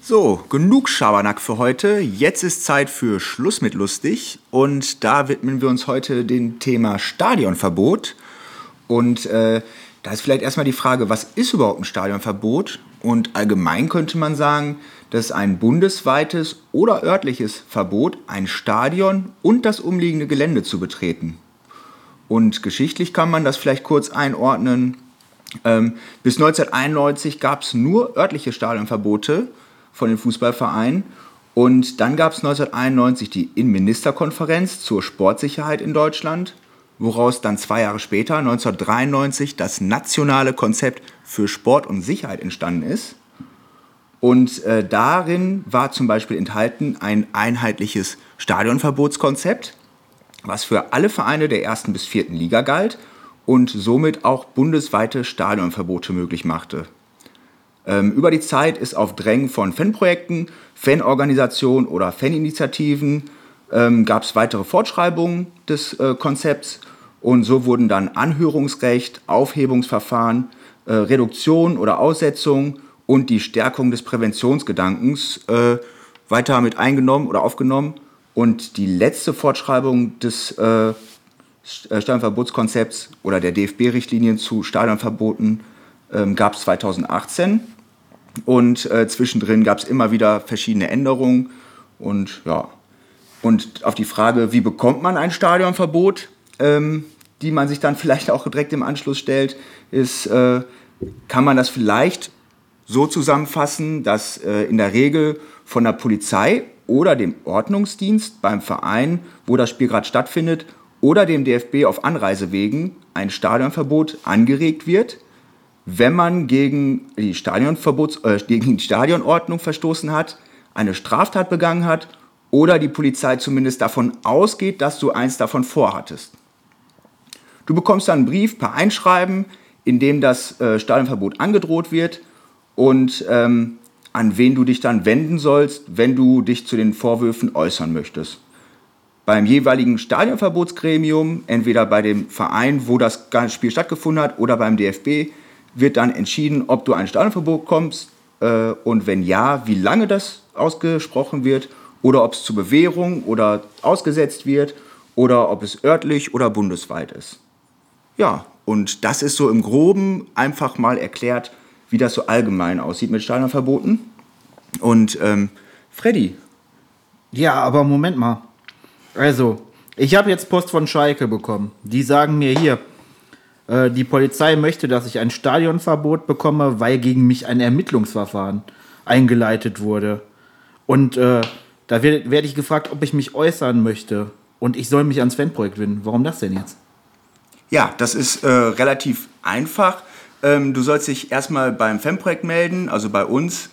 So, genug Schabernack für heute. Jetzt ist Zeit für Schluss mit lustig. Und da widmen wir uns heute dem Thema Stadionverbot. Und äh, da ist vielleicht erstmal die Frage, was ist überhaupt ein Stadionverbot? Und allgemein könnte man sagen, dass ein bundesweites oder örtliches Verbot, ein Stadion und das umliegende Gelände zu betreten. Und geschichtlich kann man das vielleicht kurz einordnen. Ähm, bis 1991 gab es nur örtliche Stadionverbote von den Fußballvereinen. Und dann gab es 1991 die Innenministerkonferenz zur Sportsicherheit in Deutschland, woraus dann zwei Jahre später, 1993, das nationale Konzept für Sport und Sicherheit entstanden ist. Und äh, darin war zum Beispiel enthalten ein einheitliches Stadionverbotskonzept, was für alle Vereine der ersten bis vierten Liga galt und somit auch bundesweite Stadionverbote möglich machte. Ähm, über die Zeit ist auf Drängen von Fanprojekten, Fanorganisationen oder Faninitiativen ähm, gab es weitere Fortschreibungen des äh, Konzepts und so wurden dann Anhörungsrecht, Aufhebungsverfahren, äh, Reduktion oder Aussetzung und die Stärkung des Präventionsgedankens äh, weiter mit eingenommen oder aufgenommen. Und die letzte Fortschreibung des äh, Stadionverbotskonzepts oder der DFB-Richtlinien zu Stadionverboten ähm, gab es 2018. Und äh, zwischendrin gab es immer wieder verschiedene Änderungen. Und ja, und auf die Frage, wie bekommt man ein Stadionverbot, ähm, die man sich dann vielleicht auch direkt im Anschluss stellt, ist, äh, kann man das vielleicht so zusammenfassen, dass äh, in der Regel von der Polizei oder dem Ordnungsdienst beim Verein, wo das Spiel gerade stattfindet, oder dem DFB auf Anreisewegen ein Stadionverbot angeregt wird, wenn man gegen die, Stadionverbots, äh, gegen die Stadionordnung verstoßen hat, eine Straftat begangen hat oder die Polizei zumindest davon ausgeht, dass du eins davon vorhattest. Du bekommst dann einen Brief per Einschreiben, in dem das äh, Stadionverbot angedroht wird und ähm, an wen du dich dann wenden sollst, wenn du dich zu den Vorwürfen äußern möchtest. Beim jeweiligen Stadionverbotsgremium, entweder bei dem Verein, wo das Spiel stattgefunden hat, oder beim DFB, wird dann entschieden, ob du ein Stadionverbot bekommst äh, und wenn ja, wie lange das ausgesprochen wird oder ob es zur Bewährung oder ausgesetzt wird oder ob es örtlich oder bundesweit ist. Ja, und das ist so im groben einfach mal erklärt, wie das so allgemein aussieht mit Stadionverboten. Und ähm, Freddy, Ja, aber Moment mal. Also, Ich habe jetzt Post von Schalke bekommen. Die sagen mir hier, äh, die Polizei möchte, dass ich ein Stadionverbot bekomme, weil gegen mich ein Ermittlungsverfahren eingeleitet wurde. Und äh, da werde werd ich gefragt, ob ich mich äußern möchte. Und ich soll mich ans Fanprojekt wenden. Warum das denn jetzt? Ja, das ist äh, relativ einfach. Ähm, du sollst dich erstmal beim Fanprojekt melden, also bei uns.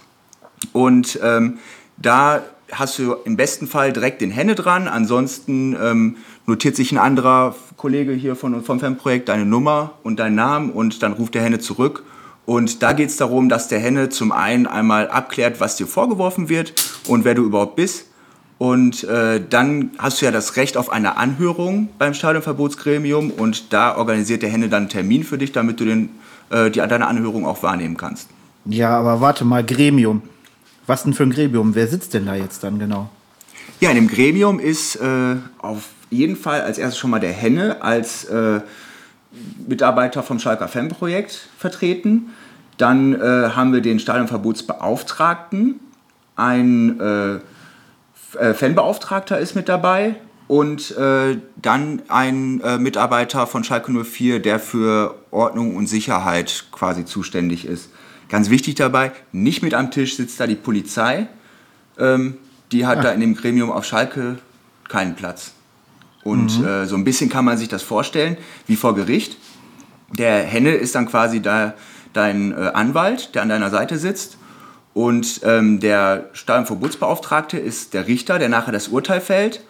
Und ähm, da hast du im besten Fall direkt den Henne dran. Ansonsten ähm, notiert sich ein anderer Kollege hier von, vom Fanprojekt deine Nummer und deinen Namen und dann ruft der Henne zurück. Und da geht es darum, dass der Henne zum einen einmal abklärt, was dir vorgeworfen wird und wer du überhaupt bist. Und äh, dann hast du ja das Recht auf eine Anhörung beim Stadionverbotsgremium und da organisiert der Henne dann einen Termin für dich, damit du den, äh, die, deine Anhörung auch wahrnehmen kannst. Ja, aber warte mal, Gremium. Was denn für ein Gremium? Wer sitzt denn da jetzt dann genau? Ja, in dem Gremium ist äh, auf jeden Fall als erstes schon mal der Henne als äh, Mitarbeiter vom Schalker Fanprojekt vertreten. Dann äh, haben wir den Stadionverbotsbeauftragten, ein äh, äh, Fanbeauftragter ist mit dabei und äh, dann ein äh, Mitarbeiter von Schalke 04, der für Ordnung und Sicherheit quasi zuständig ist. Ganz wichtig dabei, nicht mit am Tisch sitzt da die Polizei. Ähm, die hat Ah. da in dem Gremium auf Schalke keinen Platz. Und Mhm. äh, so ein bisschen kann man sich das vorstellen, wie vor Gericht. Der Henne ist dann quasi da dein äh, Anwalt, der an deiner Seite sitzt. Und ähm, der Stadionverbotsbeauftragte ist der Richter, der nachher das Urteil fällt.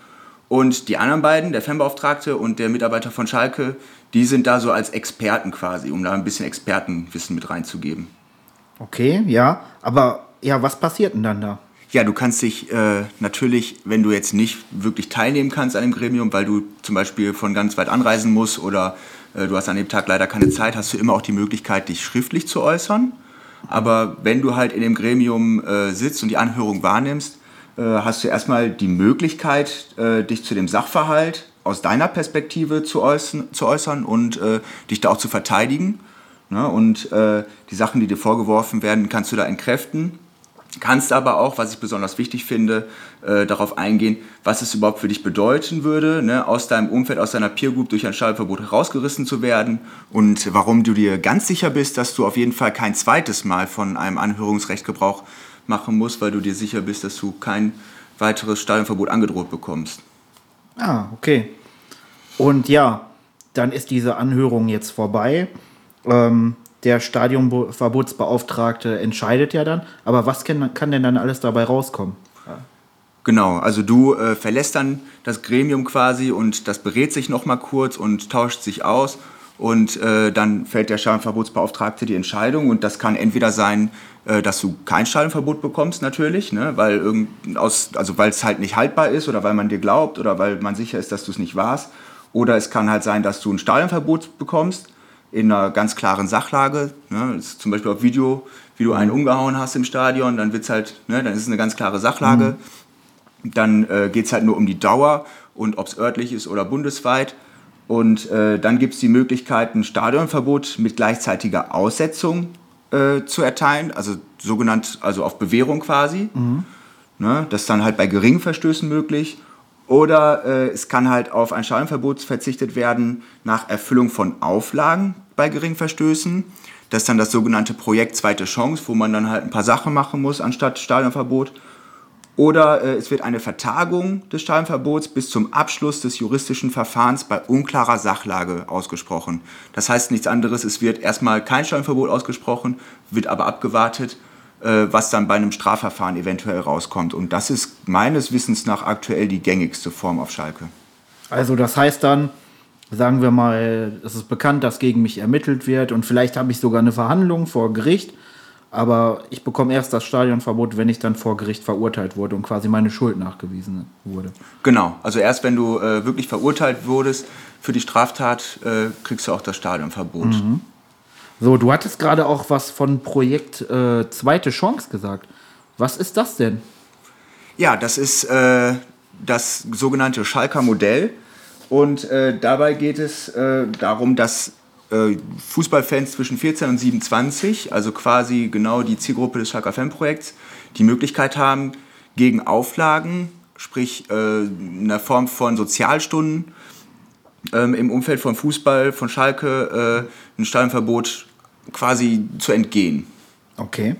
Und die anderen beiden, der Fanbeauftragte und der Mitarbeiter von Schalke, die sind da so als Experten quasi, um da ein bisschen Expertenwissen mit reinzugeben. Okay, ja. Aber ja, was passiert denn dann da? Ja, du kannst dich äh, natürlich, wenn du jetzt nicht wirklich teilnehmen kannst an dem Gremium, weil du zum Beispiel von ganz weit anreisen musst oder äh, du hast an dem Tag leider keine Zeit, hast du immer auch die Möglichkeit, dich schriftlich zu äußern. Aber wenn du halt in dem Gremium äh, sitzt und die Anhörung wahrnimmst, äh, hast du erstmal die Möglichkeit, äh, dich zu dem Sachverhalt aus deiner Perspektive zu äußern, zu äußern und äh, dich da auch zu verteidigen. Ne? Und die Sachen, die dir vorgeworfen werden, kannst du da entkräften. Kannst aber auch, was ich besonders wichtig finde, äh, darauf eingehen, was es überhaupt für dich bedeuten würde, ne, aus deinem Umfeld, aus deiner Peer Group durch ein Schallverbot herausgerissen zu werden und warum du dir ganz sicher bist, dass du auf jeden Fall kein zweites Mal von einem Anhörungsrecht Gebrauch machen musst, weil du dir sicher bist, dass du kein weiteres Stadionverbot angedroht bekommst. Ah, okay. Und ja, dann ist diese Anhörung jetzt vorbei. Ähm, der Stadionverbotsbeauftragte entscheidet ja dann. Aber was kann, kann denn dann alles dabei rauskommen? Genau, also du äh, verlässt dann das Gremium quasi und das berät sich nochmal kurz und tauscht sich aus und äh, dann fällt der Schadenverbotsbeauftragte die Entscheidung und das kann entweder sein, äh, dass du kein Schadenverbot bekommst natürlich, ne, weil aus, also es halt nicht haltbar ist oder weil man dir glaubt oder weil man sicher ist, dass du es nicht warst, oder es kann halt sein, dass du ein Stadionverbot bekommst in einer ganz klaren Sachlage, ne, zum Beispiel auf Video, wie du einen umgehauen hast im Stadion, dann wird's halt, ne, dann ist es eine ganz klare Sachlage. Dann äh, geht es halt nur um die Dauer und ob es örtlich ist oder bundesweit. Und äh, dann gibt es die Möglichkeit, ein Stadionverbot mit gleichzeitiger Aussetzung äh, zu erteilen, also sogenannt, also auf Bewährung quasi. Ne, das ist dann halt bei geringen Verstößen möglich. Oder äh, es kann halt auf ein Stadionverbot verzichtet werden nach Erfüllung von Auflagen bei geringen Verstößen. Das ist dann das sogenannte Projekt Zweite Chance, wo man dann halt ein paar Sachen machen muss anstatt Stadionverbot. Oder äh, es wird eine Vertagung des Stadionverbots bis zum Abschluss des juristischen Verfahrens bei unklarer Sachlage ausgesprochen. Das heißt nichts anderes, es wird erstmal kein Stadionverbot ausgesprochen, wird aber abgewartet, äh, was dann bei einem Strafverfahren eventuell rauskommt. Und das ist meines Wissens nach aktuell die gängigste Form auf Schalke. Also das heißt dann, sagen wir mal, es ist bekannt, dass gegen mich ermittelt wird und vielleicht habe ich sogar eine Verhandlung vor Gericht, aber ich bekomme erst das Stadionverbot, wenn ich dann vor Gericht verurteilt wurde und quasi meine Schuld nachgewiesen wurde. Genau, also erst wenn du äh, wirklich verurteilt wurdest für die Straftat, äh, kriegst du auch das Stadionverbot. So, du hattest gerade auch was von Projekt äh, Zweite Chance gesagt. Was ist das denn? Ja, das ist äh, das sogenannte Schalker Modell. Und äh, dabei geht es äh, darum, dass äh, Fußballfans zwischen 14 und 27, also quasi genau die Zielgruppe des Schalker Fanprojekts, die Möglichkeit haben, gegen Auflagen sprich äh, in der Form von Sozialstunden ähm, im Umfeld von Fußball, von Schalke, äh, ein Stadionverbot quasi zu entgehen. Okay.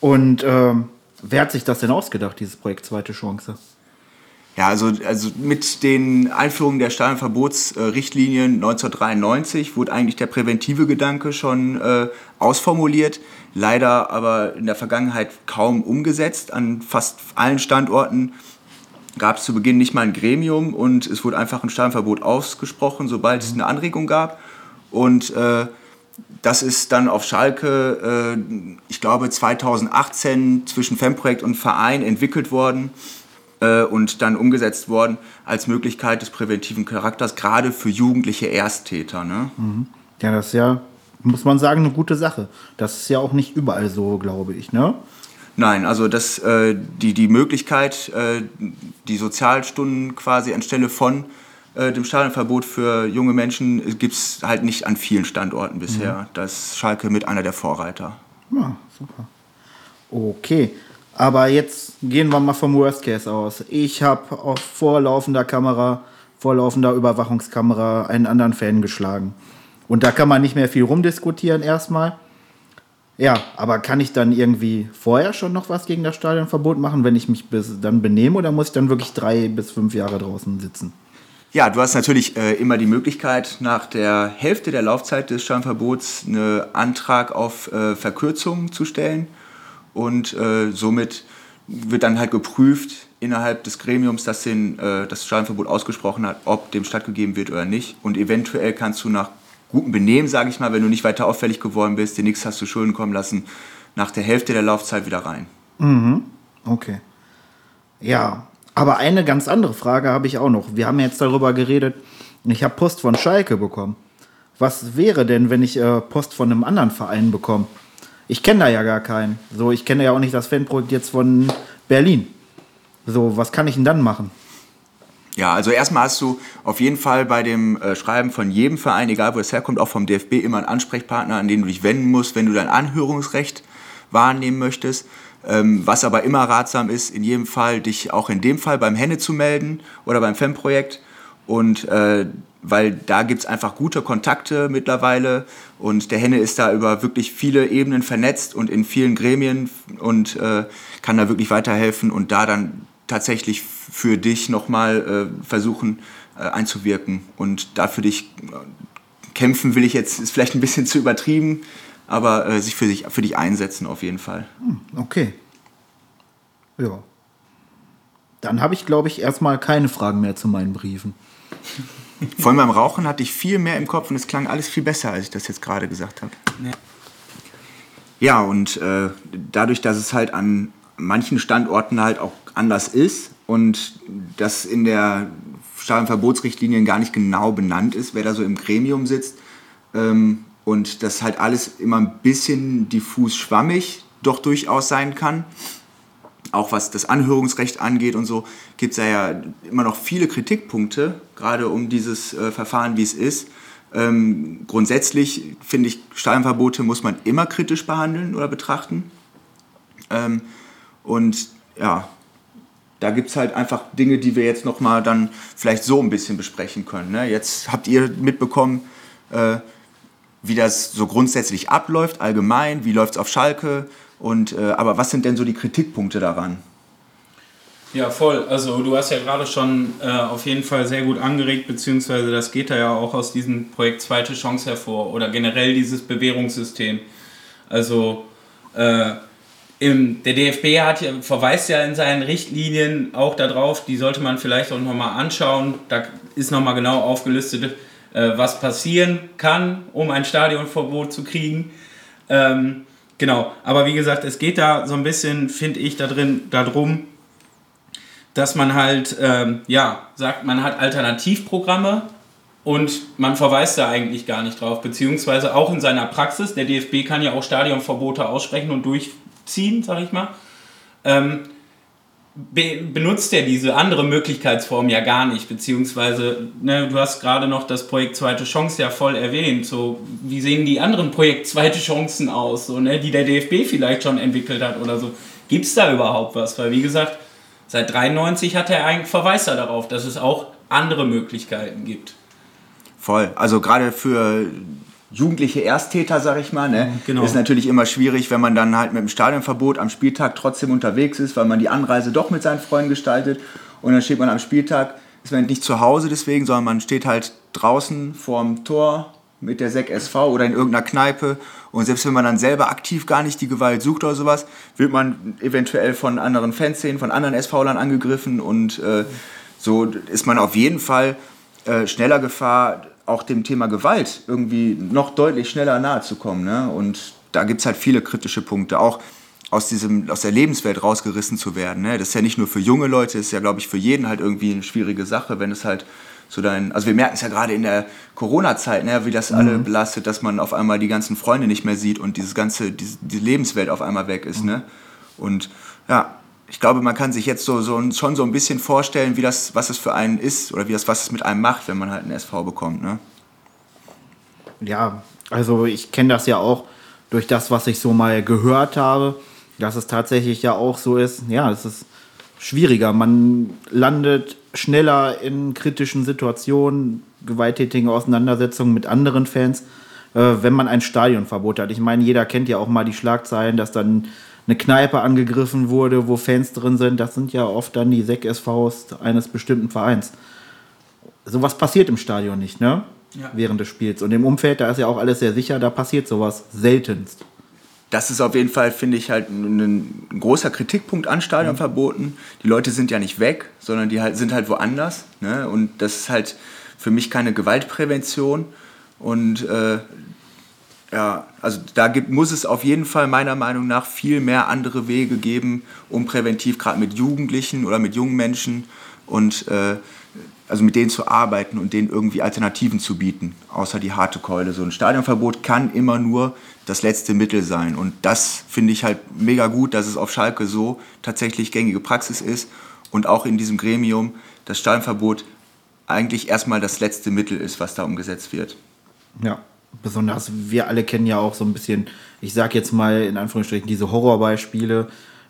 Und ähm, wer hat sich das denn ausgedacht, dieses Projekt Zweite Chance? Ja, also, also mit den Einführungen der Stadionverbotsrichtlinien 1993 wurde eigentlich der präventive Gedanke schon äh, ausformuliert, leider aber in der Vergangenheit kaum umgesetzt. An fast allen Standorten gab es zu Beginn nicht mal ein Gremium und es wurde einfach ein Stadionverbot ausgesprochen, sobald es eine Anregung gab. Und äh, das ist dann auf Schalke, äh, ich glaube 2018 zwischen Fanprojekt und Verein entwickelt worden äh, und dann umgesetzt worden als Möglichkeit des präventiven Charakters, gerade für jugendliche Ersttäter. Ne? Ja, das ist ja, muss man sagen, eine gute Sache. Das ist ja auch nicht überall so, glaube ich, ne? Nein, also das, äh, die, die Möglichkeit, äh, die Sozialstunden quasi anstelle von äh, dem Stadionverbot für junge Menschen gibt es halt nicht an vielen Standorten bisher. Da ist Schalke mit einer der Vorreiter. Ja, super. Okay, aber jetzt gehen wir mal vom Worst Case aus. Ich habe auf vorlaufender Kamera, vorlaufender Überwachungskamera einen anderen Fan geschlagen. Und da kann man nicht mehr viel rumdiskutieren erstmal. Ja, aber kann ich dann irgendwie vorher schon noch was gegen das Stadionverbot machen, wenn ich mich bis dann benehme oder muss ich dann wirklich drei bis fünf Jahre draußen sitzen? Ja, du hast natürlich äh, immer die Möglichkeit, nach der Hälfte der Laufzeit des Stadionverbots einen Antrag auf äh, Verkürzung zu stellen. Und äh, somit wird dann halt geprüft innerhalb des Gremiums, das den, äh, das Stadionverbot ausgesprochen hat, ob dem stattgegeben wird oder nicht. Und eventuell kannst du nach gutem Benehmen, sage ich mal, wenn du nicht weiter auffällig geworden bist, dir nichts hast zu Schulden kommen lassen, nach der Hälfte der Laufzeit wieder rein. Okay. Ja, aber eine ganz andere Frage habe ich auch noch. Wir haben jetzt darüber geredet, ich habe Post von Schalke bekommen. Was wäre denn, wenn ich äh, Post von einem anderen Verein bekomme? Ich kenne da ja gar keinen. So, ich kenne ja auch nicht das Fanprojekt jetzt von Berlin. So, was kann ich denn dann machen? Ja, also erstmal hast du auf jeden Fall bei dem äh, Schreiben von jedem Verein, egal wo es herkommt, auch vom DFB immer einen Ansprechpartner, an den du dich wenden musst, wenn du dein Anhörungsrecht wahrnehmen möchtest. Ähm, was aber immer ratsam ist, in jedem Fall dich auch in dem Fall beim Henne zu melden oder beim Fanprojekt. Und äh, weil da gibt es einfach gute Kontakte mittlerweile und der Henne ist da über wirklich viele Ebenen vernetzt und in vielen Gremien und äh, kann da wirklich weiterhelfen und da dann tatsächlich für dich nochmal äh, versuchen äh, einzuwirken und da für dich äh, kämpfen will ich jetzt, ist vielleicht ein bisschen zu übertrieben, aber äh, sich für, sich für dich einsetzen auf jeden Fall. Okay. Ja. Dann habe ich, glaube ich, erstmal keine Fragen mehr zu meinen Briefen. Von meinem Rauchen hatte ich viel mehr im Kopf und es klang alles viel besser, als ich das jetzt gerade gesagt habe. Ja, und äh, dadurch, dass es halt an manchen Standorten halt auch anders ist und das in der Stadionverbotsrichtlinien gar nicht genau benannt ist, wer da so im Gremium sitzt ähm, und das halt alles immer ein bisschen diffus schwammig doch durchaus sein kann, auch was das Anhörungsrecht angeht und so, gibt es ja immer noch viele Kritikpunkte, gerade um dieses äh, Verfahren, wie es ist. Ähm, grundsätzlich finde ich, Stadionverbote muss man immer kritisch behandeln oder betrachten. Ähm, und ja, da gibt es halt einfach Dinge, die wir jetzt nochmal dann vielleicht so ein bisschen besprechen können. Ne? Jetzt habt ihr mitbekommen, äh, wie das so grundsätzlich abläuft, allgemein, wie läuft es auf Schalke. Und, äh, aber was sind denn so die Kritikpunkte daran? Ja, voll. Also du hast ja gerade schon äh, auf jeden Fall sehr gut angeregt, beziehungsweise das geht da ja auch aus diesem Projekt Zweite Chance hervor oder generell dieses Bewährungssystem. Also äh, im, der DFB hat verweist ja in seinen Richtlinien auch darauf, die sollte man vielleicht auch nochmal anschauen. Da ist nochmal genau aufgelistet, äh, was passieren kann, um ein Stadionverbot zu kriegen. Ähm, genau, aber wie gesagt, es geht da so ein bisschen, finde ich, da drin darum, dass man halt, ähm, ja, sagt, man hat Alternativprogramme und man verweist da eigentlich gar nicht drauf, beziehungsweise auch in seiner Praxis, der DFB kann ja auch Stadionverbote aussprechen und durchziehen, sag ich mal, ähm, be benutzt er diese andere Möglichkeitsform ja gar nicht, beziehungsweise, ne, du hast gerade noch das Projekt Zweite Chance ja voll erwähnt, so, wie sehen die anderen Projekt Zweite Chancen aus, so, ne, die der DFB vielleicht schon entwickelt hat oder so, gibt es da überhaupt was, weil wie gesagt, Seit 93 hat er eigentlich verweist er darauf, dass es auch andere Möglichkeiten gibt. Voll. Also gerade für jugendliche Ersttäter, sag ich mal, ne, genau. ist natürlich immer schwierig, wenn man dann halt mit dem Stadionverbot am Spieltag trotzdem unterwegs ist, weil man die Anreise doch mit seinen Freunden gestaltet. Und dann steht man am Spieltag, ist man nicht zu Hause deswegen, sondern man steht halt draußen vorm Tor mit der SEC SV oder in irgendeiner Kneipe. Und selbst wenn man dann selber aktiv gar nicht die Gewalt sucht oder sowas, wird man eventuell von anderen Fanszenen, von anderen SV-Lern angegriffen. Und äh, so ist man auf jeden Fall äh, schneller Gefahr, auch dem Thema Gewalt irgendwie noch deutlich schneller nahe zu kommen. Ne? Und da gibt es halt viele kritische Punkte, auch aus, diesem, aus der Lebenswelt rausgerissen zu werden. Ne? Das ist ja nicht nur für junge Leute, das ist ja, glaube ich, für jeden halt irgendwie eine schwierige Sache, wenn es halt so dein, also wir merken es ja gerade in der Corona-Zeit, ne, wie das alle belastet, dass man auf einmal die ganzen Freunde nicht mehr sieht und dieses ganze, diese, die Lebenswelt auf einmal weg ist. Ne? Und ja, ich glaube, man kann sich jetzt so, so schon so ein bisschen vorstellen, wie das, was es für einen ist oder wie das, was es mit einem macht, wenn man halt einen SV bekommt. Ne? Ja, also ich kenne das ja auch durch das, was ich so mal gehört habe, dass es tatsächlich ja auch so ist. Ja, es ist schwieriger. Man landet schneller in kritischen Situationen, gewalttätigen Auseinandersetzungen mit anderen Fans, äh, wenn man ein Stadionverbot hat. Ich meine, jeder kennt ja auch mal die Schlagzeilen, dass dann eine Kneipe angegriffen wurde, wo Fans drin sind. Das sind ja oft dann die SEC-SVs eines bestimmten Vereins. Sowas passiert im Stadion nicht, ne? Ja. Während des Spiels. Und im Umfeld, da ist ja auch alles sehr sicher, da passiert sowas seltenst. das ist auf jeden Fall, finde ich, halt ein, ein großer Kritikpunkt an Stadionverboten. Die Leute sind ja nicht weg, sondern die halt, sind halt woanders. Ne? Und das ist halt für mich keine Gewaltprävention. Und äh, ja, also da gibt, muss es auf jeden Fall meiner Meinung nach viel mehr andere Wege geben, um präventiv gerade mit Jugendlichen oder mit jungen Menschen und äh, also mit denen zu arbeiten und denen irgendwie Alternativen zu bieten, außer die harte Keule. So ein Stadionverbot kann immer nur das letzte Mittel sein. Und das finde ich halt mega gut, dass es auf Schalke so tatsächlich gängige Praxis ist und auch in diesem Gremium das Stadionverbot eigentlich erstmal das letzte Mittel ist, was da umgesetzt wird. Ja, besonders wir alle kennen ja auch so ein bisschen, ich sag jetzt mal in Anführungsstrichen, diese Horrorbeispiele,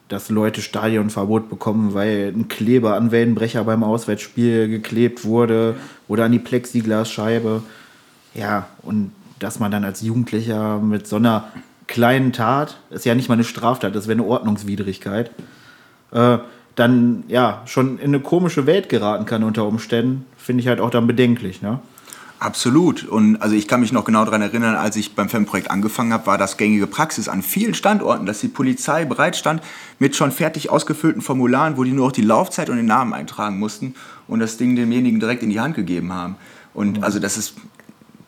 dass Leute Stadionverbot bekommen, weil ein Kleber an Wellenbrecher beim Auswärtsspiel geklebt wurde oder an die Plexiglasscheibe. Ja, und dass man dann als Jugendlicher mit so einer kleinen Tat, ist ja nicht mal eine Straftat, das wäre eine Ordnungswidrigkeit, äh, dann ja schon in eine komische Welt geraten kann unter Umständen, finde ich halt auch dann bedenklich. Ne? Absolut. Und also ich kann mich noch genau daran erinnern, als ich beim FEM-Projekt angefangen habe, war das gängige Praxis an vielen Standorten, dass die Polizei bereit stand mit schon fertig ausgefüllten Formularen, wo die nur noch die Laufzeit und den Namen eintragen mussten und das Ding demjenigen direkt in die Hand gegeben haben. Und also das ist,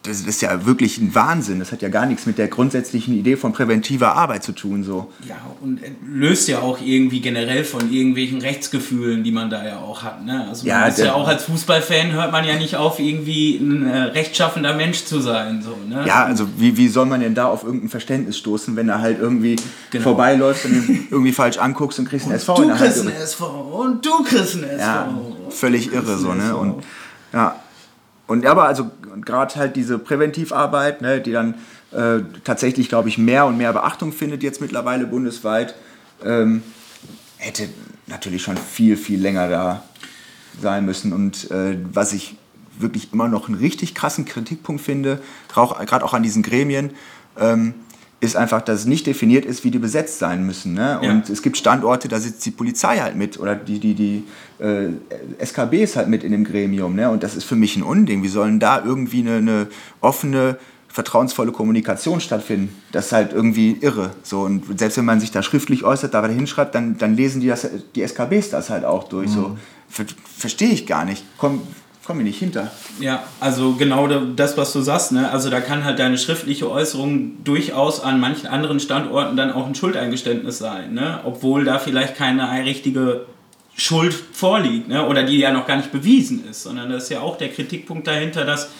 das ist ja wirklich ein Wahnsinn. Das hat ja gar nichts mit der grundsätzlichen Idee von präventiver Arbeit zu tun. So. Ja, und löst ja auch irgendwie generell von irgendwelchen Rechtsgefühlen, die man da ja auch hat. Ne? Also man Ja, ist ja auch als Fußballfan hört man ja nicht auf, irgendwie ein äh, rechtschaffender Mensch zu sein. So, ne? Ja, also wie, wie soll man denn da auf irgendein Verständnis stoßen, wenn er halt irgendwie Genau. vorbeiläuft und ihn irgendwie falsch anguckst und kriegst einen SV Du kriegst einen SV und du kriegst einen SV. Ja, völlig irre so, ne? Und ja. Und aber also gerade halt diese Präventivarbeit, ne, die dann äh, tatsächlich, glaube ich, mehr und mehr Beachtung findet jetzt mittlerweile bundesweit, ähm, hätte natürlich schon viel, viel länger da sein müssen. Und äh, was ich wirklich immer noch einen richtig krassen Kritikpunkt finde, gerade auch an diesen Gremien, ähm, ist einfach, dass es nicht definiert ist, wie die besetzt sein müssen. Ne? Ja. Und es gibt Standorte, da sitzt die Polizei halt mit oder die, die, die äh, SKBs halt mit in dem Gremium. Ne? Und das ist für mich ein Unding. Wie sollen da irgendwie eine, eine offene, vertrauensvolle Kommunikation stattfinden? Das ist halt irgendwie irre. So, und selbst wenn man sich da schriftlich äußert, da hinschreibt, dann, dann lesen die, das, die SKBs das halt auch durch. So. Ver Verstehe ich gar nicht. Komm, komm mir nicht hinter. Ja, also genau da- das, was du sagst, ne? Also da kann halt deine schriftliche Äußerung durchaus an manchen anderen Standorten dann auch ein Schuldeingeständnis sein, ne? Obwohl da vielleicht keine richtige Schuld vorliegt, ne? Oder die ja noch gar nicht bewiesen ist, sondern das ist ja auch der Kritikpunkt dahinter, dass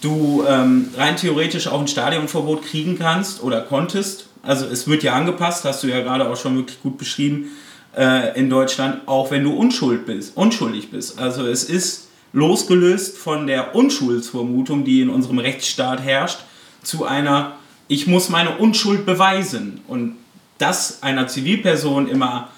du ähm, rein theoretisch auch ein Stadionverbot kriegen kannst oder konntest. Also es wird ja angepasst, hast du ja gerade auch schon wirklich gut beschrieben, äh, in Deutschland, auch wenn du unschuld bist, unschuldig bist. Also es ist losgelöst von der Unschuldsvermutung, die in unserem Rechtsstaat herrscht, zu einer, ich muss meine Unschuld beweisen. Und das einer Zivilperson immer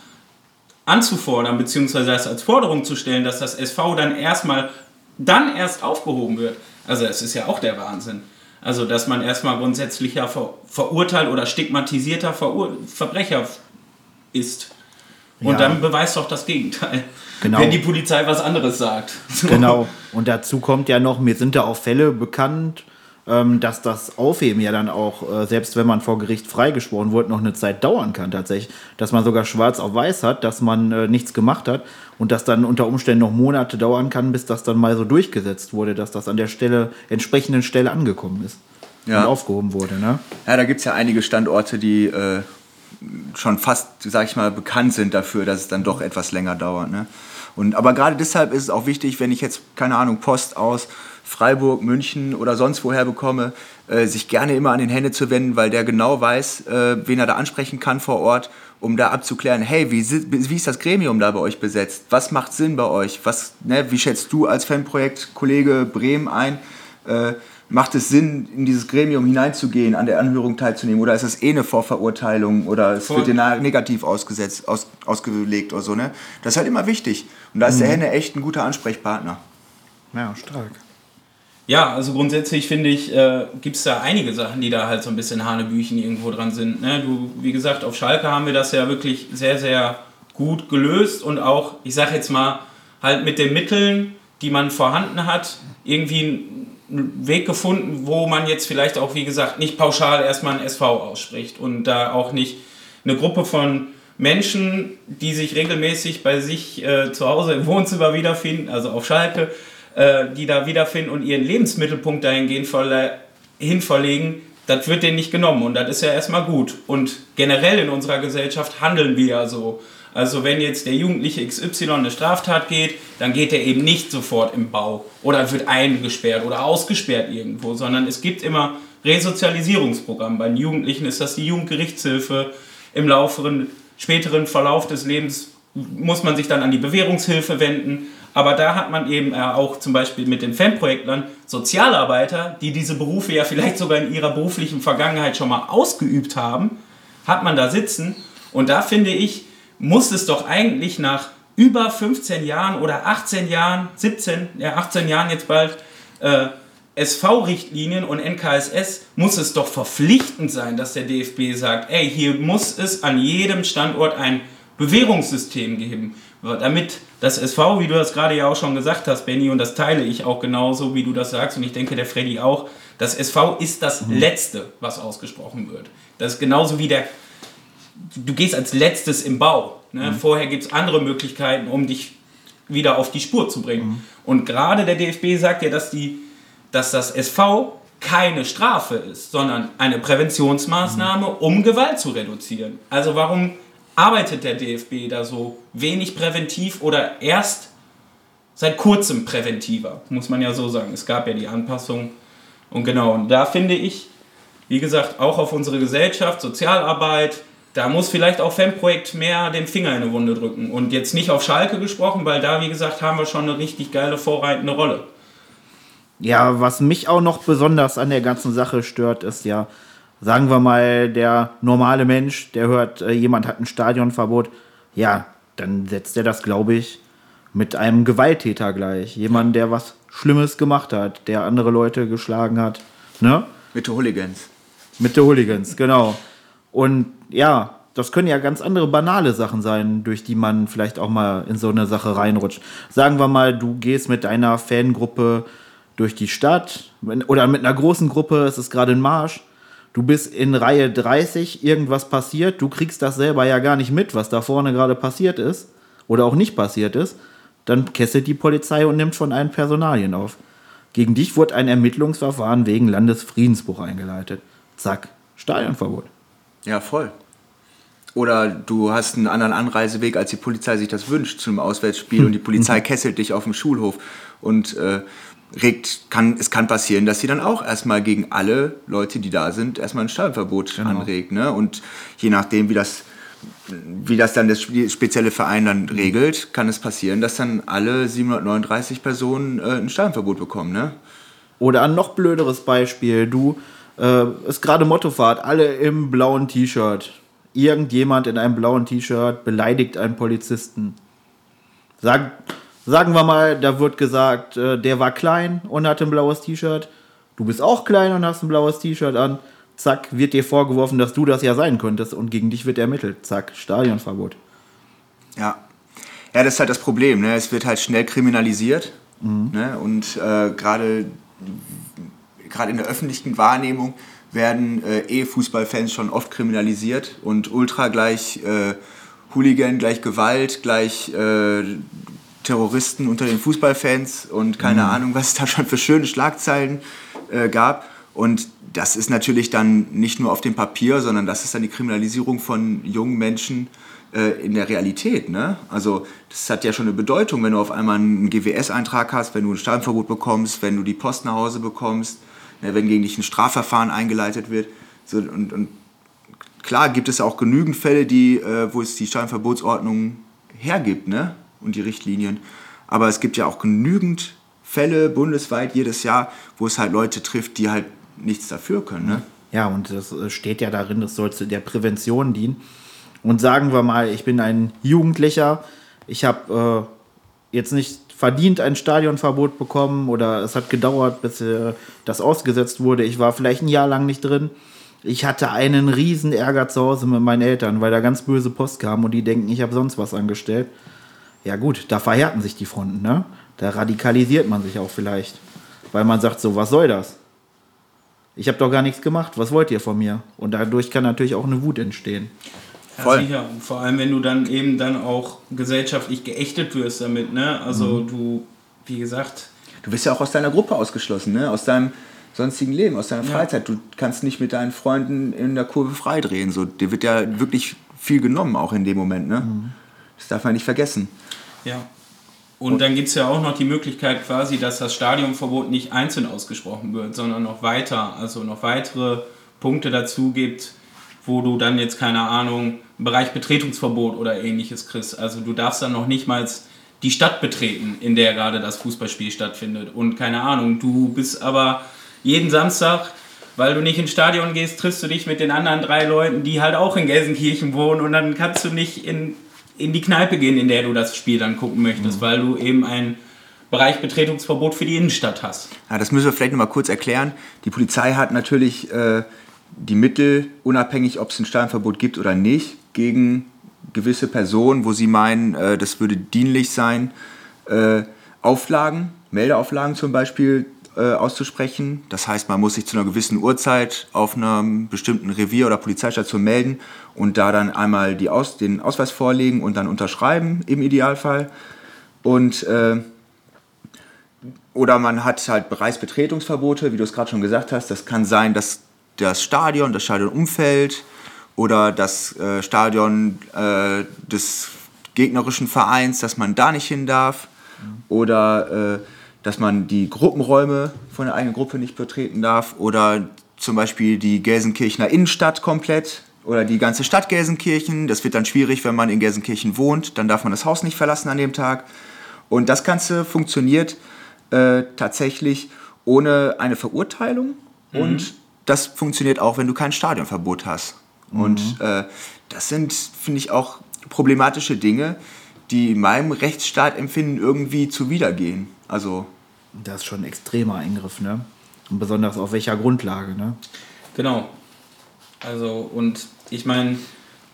anzufordern, beziehungsweise das als Forderung zu stellen, dass das SV dann erstmal, dann erst aufgehoben wird. Also es ist ja auch der Wahnsinn. Also dass man erstmal grundsätzlich ja ver verurteilt oder stigmatisierter Verur Verbrecher ist. Und Ja. dann beweist doch das Gegenteil. Genau. Wenn die Polizei was anderes sagt. So. Genau. Und dazu kommt ja noch, mir sind da auch Fälle bekannt, ähm, dass das Aufheben ja dann auch, äh, selbst wenn man vor Gericht freigesprochen wurde, noch eine Zeit dauern kann tatsächlich. Dass man sogar schwarz auf weiß hat, dass man äh, nichts gemacht hat und das dann unter Umständen noch Monate dauern kann, bis das dann mal so durchgesetzt wurde, dass das an der Stelle, entsprechenden Stelle angekommen ist Ja. und aufgehoben wurde. Ne? Ja, da gibt es ja einige Standorte, die äh, schon fast, sag ich mal, bekannt sind dafür, dass es dann doch etwas länger dauert. Ne? Und, aber gerade deshalb ist es auch wichtig, wenn ich jetzt, keine Ahnung, Post aus Freiburg, München oder sonst woher bekomme, äh, sich gerne immer an den Hände zu wenden, weil der genau weiß, äh, wen er da ansprechen kann vor Ort, um da abzuklären, hey, wie, wie ist das Gremium da bei euch besetzt? Was macht Sinn bei euch? Was, ne, wie schätzt du als Fanprojekt Kollege Bremen ein? Äh, macht es Sinn, in dieses Gremium hineinzugehen, an der Anhörung teilzunehmen? Oder ist das eh eine Vorverurteilung oder es Voll. wird negativ ausgesetzt, aus, ausgelegt oder so? Ne? Das ist halt immer wichtig. Und da ist der Henne echt ein guter Ansprechpartner. Ja, stark. Ja, also grundsätzlich finde ich, äh, gibt es da einige Sachen, die da halt so ein bisschen Hanebüchen irgendwo dran sind. Ne? Du, wie gesagt, auf Schalke haben wir das ja wirklich sehr, sehr gut gelöst und auch, ich sag jetzt mal, halt mit den Mitteln, die man vorhanden hat, irgendwie einen Weg gefunden, wo man jetzt vielleicht auch, wie gesagt, nicht pauschal erstmal ein SV ausspricht und da auch nicht eine Gruppe von Menschen, die sich regelmäßig bei sich äh, zu Hause im Wohnzimmer wiederfinden, also auf Schalke, äh, die da wiederfinden und ihren Lebensmittelpunkt dahingehend verle hin verlegen, das wird denen nicht genommen und das ist ja erstmal gut. Und generell in unserer Gesellschaft handeln wir ja so. Also wenn jetzt der Jugendliche XY eine Straftat geht, dann geht er eben nicht sofort im Bau oder wird eingesperrt oder ausgesperrt irgendwo, sondern es gibt immer Resozialisierungsprogramm. Bei den Jugendlichen ist das die Jugendgerichtshilfe. Im lauferen, späteren Verlauf des Lebens muss man sich dann an die Bewährungshilfe wenden. Aber da hat man eben äh, auch zum Beispiel mit den Fanprojektlern Sozialarbeiter, die diese Berufe ja vielleicht sogar in ihrer beruflichen Vergangenheit schon mal ausgeübt haben, hat man da sitzen. Und da finde ich, muss es doch eigentlich nach über 15 Jahren oder 18 Jahren, 17, ja 18 Jahren jetzt bald, äh, SV-Richtlinien und NKSS muss es doch verpflichtend sein, dass der DFB sagt, ey, hier muss es an jedem Standort ein Bewährungssystem geben, damit das SV, wie du das gerade ja auch schon gesagt hast, Benny, und das teile ich auch genauso, wie du das sagst, und ich denke, der Freddy auch, das SV ist das Letzte, was ausgesprochen wird. Das ist genauso wie der, du gehst als letztes im Bau. Ne? Vorher gibt es andere Möglichkeiten, um dich wieder auf die Spur zu bringen. Und gerade der DFB sagt ja, dass, die, dass das SV keine Strafe ist, sondern eine Präventionsmaßnahme, um Gewalt zu reduzieren. Also warum arbeitet der DFB da so wenig präventiv oder erst seit kurzem präventiver, muss man ja so sagen. Es gab ja die Anpassung. Und genau, und da finde ich, wie gesagt, auch auf unsere Gesellschaft, Sozialarbeit, da muss vielleicht auch Fanprojekt mehr den Finger in die Wunde drücken. Und jetzt nicht auf Schalke gesprochen, weil da, wie gesagt, haben wir schon eine richtig geile vorreitende Rolle. Ja, was mich auch noch besonders an der ganzen Sache stört, ist ja, sagen wir mal, der normale Mensch, der hört, äh, jemand hat ein Stadionverbot, ja, dann setzt er das, glaube ich, mit einem Gewalttäter gleich. Jemand, der was Schlimmes gemacht hat, der andere Leute geschlagen hat, ne? Mit den Hooligans. Mit der Hooligans, genau. Und ja, das können ja ganz andere banale Sachen sein, durch die man vielleicht auch mal in so eine Sache reinrutscht. Sagen wir mal, du gehst mit einer Fangruppe durch die Stadt oder mit einer großen Gruppe, es ist gerade ein Marsch. Du bist in Reihe 30, irgendwas passiert, du kriegst das selber ja gar nicht mit, was da vorne gerade passiert ist oder auch nicht passiert ist. Dann kesselt die Polizei und nimmt von allen Personalien auf. Gegen dich wurde ein Ermittlungsverfahren wegen Landesfriedensbruch eingeleitet. Zack, Stadionverbot. Ja, voll. Oder du hast einen anderen Anreiseweg, als die Polizei sich das wünscht zu einem Auswärtsspiel und die Polizei kesselt dich auf dem Schulhof und äh, regt, kann, es kann passieren, dass sie dann auch erstmal gegen alle Leute, die da sind, erstmal ein Stadionverbot anregt. Ne? Und je nachdem, wie das, wie das dann das spe- spezielle Verein dann regelt, kann es passieren, dass dann alle 739 Personen äh, ein Stadionverbot bekommen. Ne? Oder ein noch blöderes Beispiel, du äh, ist gerade Mottofahrt, alle im blauen T-Shirt. irgendjemand in einem blauen T-Shirt beleidigt einen Polizisten. Sag, sagen wir mal, da wird gesagt, äh, der war klein und hatte ein blaues T-Shirt. Du bist auch klein und hast ein blaues T-Shirt an. Zack, wird dir vorgeworfen, dass du das ja sein könntest und gegen dich wird ermittelt. Zack, Stadionverbot. Ja. Ja, das ist halt das Problem. Ne? Es wird halt schnell kriminalisiert. Ne? Und äh, gerade gerade in der öffentlichen Wahrnehmung werden äh, eh Fußballfans schon oft kriminalisiert und Ultra gleich äh, Hooligan, gleich Gewalt, gleich äh, Terroristen unter den Fußballfans und keine Ahnung, was es da schon für schöne Schlagzeilen äh, gab. Und das ist natürlich dann nicht nur auf dem Papier, sondern das ist dann die Kriminalisierung von jungen Menschen äh, in der Realität. Ne? Also das hat ja schon eine Bedeutung, wenn du auf einmal einen GWS-Eintrag hast, wenn du ein Stadionverbot bekommst, wenn du die Post nach Hause bekommst, ne, wenn gegen dich ein Strafverfahren eingeleitet wird. So, und, und klar gibt es auch genügend Fälle, die, äh, wo es die Stadionverbotsordnung hergibt ne? und die Richtlinien. Aber es gibt ja auch genügend Fälle bundesweit jedes Jahr, wo es halt Leute trifft, die halt nichts dafür können. Ne? Ja, und das äh, steht ja darin, das soll zu der Prävention dienen. Und sagen wir mal, ich bin ein Jugendlicher, ich habe äh, jetzt nicht verdient ein Stadionverbot bekommen oder es hat gedauert, bis äh, das ausgesetzt wurde. Ich war vielleicht ein Jahr lang nicht drin. Ich hatte einen riesen Ärger zu Hause mit meinen Eltern, weil da ganz böse Post kam und die denken, ich habe sonst was angestellt. Ja gut, da verhärten sich die Fronten, ne? Da radikalisiert man sich auch vielleicht, weil man sagt so, was soll das? Ich habe doch gar nichts gemacht, was wollt ihr von mir? Und dadurch kann natürlich auch eine Wut entstehen. Ja, Voll. sicher. Und vor allem, wenn du dann eben dann auch gesellschaftlich geächtet wirst damit, ne? Also du, wie gesagt, Du bist ja auch aus deiner Gruppe ausgeschlossen, ne? aus deinem sonstigen Leben, aus deiner Ja. Freizeit. Du kannst nicht mit deinen Freunden in der Kurve freidrehen. So, dir wird ja wirklich viel genommen, auch in dem Moment. Ne? Das darf man nicht vergessen. ja. Und dann gibt es ja auch noch die Möglichkeit quasi, dass das Stadionverbot nicht einzeln ausgesprochen wird, sondern noch weiter, also noch weitere Punkte dazu gibt, wo du dann jetzt, keine Ahnung, Bereich Betretungsverbot oder ähnliches kriegst. Also du darfst dann noch nicht mal die Stadt betreten, in der gerade das Fußballspiel stattfindet. Und keine Ahnung, du bist aber jeden Samstag, weil du nicht ins Stadion gehst, triffst du dich mit den anderen drei Leuten, die halt auch in Gelsenkirchen wohnen und dann kannst du nicht in, in die Kneipe gehen, in der du das Spiel dann gucken möchtest, weil du eben ein Bereich Betretungsverbot für die Innenstadt hast. Ja, das müssen wir vielleicht noch mal kurz erklären. Die Polizei hat natürlich äh, die Mittel, unabhängig ob es ein Stadionverbot gibt oder nicht, gegen gewisse Personen, wo sie meinen, äh, das würde dienlich sein, äh, Auflagen, Meldeauflagen zum Beispiel äh, auszusprechen. Das heißt, man muss sich zu einer gewissen Uhrzeit auf einem bestimmten Revier oder Polizeistation melden und da dann einmal die Aus den Ausweis vorlegen und dann unterschreiben im Idealfall. Und äh, oder man hat halt Bereichsbetretungsverbote, wie du es gerade schon gesagt hast. Das kann sein, dass das Stadion, das Stadionumfeld oder das äh, Stadion äh, des gegnerischen Vereins, dass man da nicht hin darf. Oder äh, dass man die Gruppenräume von der eigenen Gruppe nicht betreten darf. Oder zum Beispiel die Gelsenkirchener Innenstadt komplett. Oder die ganze Stadt Gelsenkirchen. Das wird dann schwierig, wenn man in Gelsenkirchen wohnt. Dann darf man das Haus nicht verlassen an dem Tag. Und das Ganze funktioniert äh, tatsächlich ohne eine Verurteilung und das funktioniert auch, wenn du kein Stadionverbot hast. Und äh, das sind, finde ich, auch problematische Dinge, die in meinem Rechtsstaatempfinden irgendwie zuwidergehen. Also, Das ist schon ein extremer Eingriff, ne? Und besonders auf welcher Grundlage, ne? Genau. Also, und ich meine,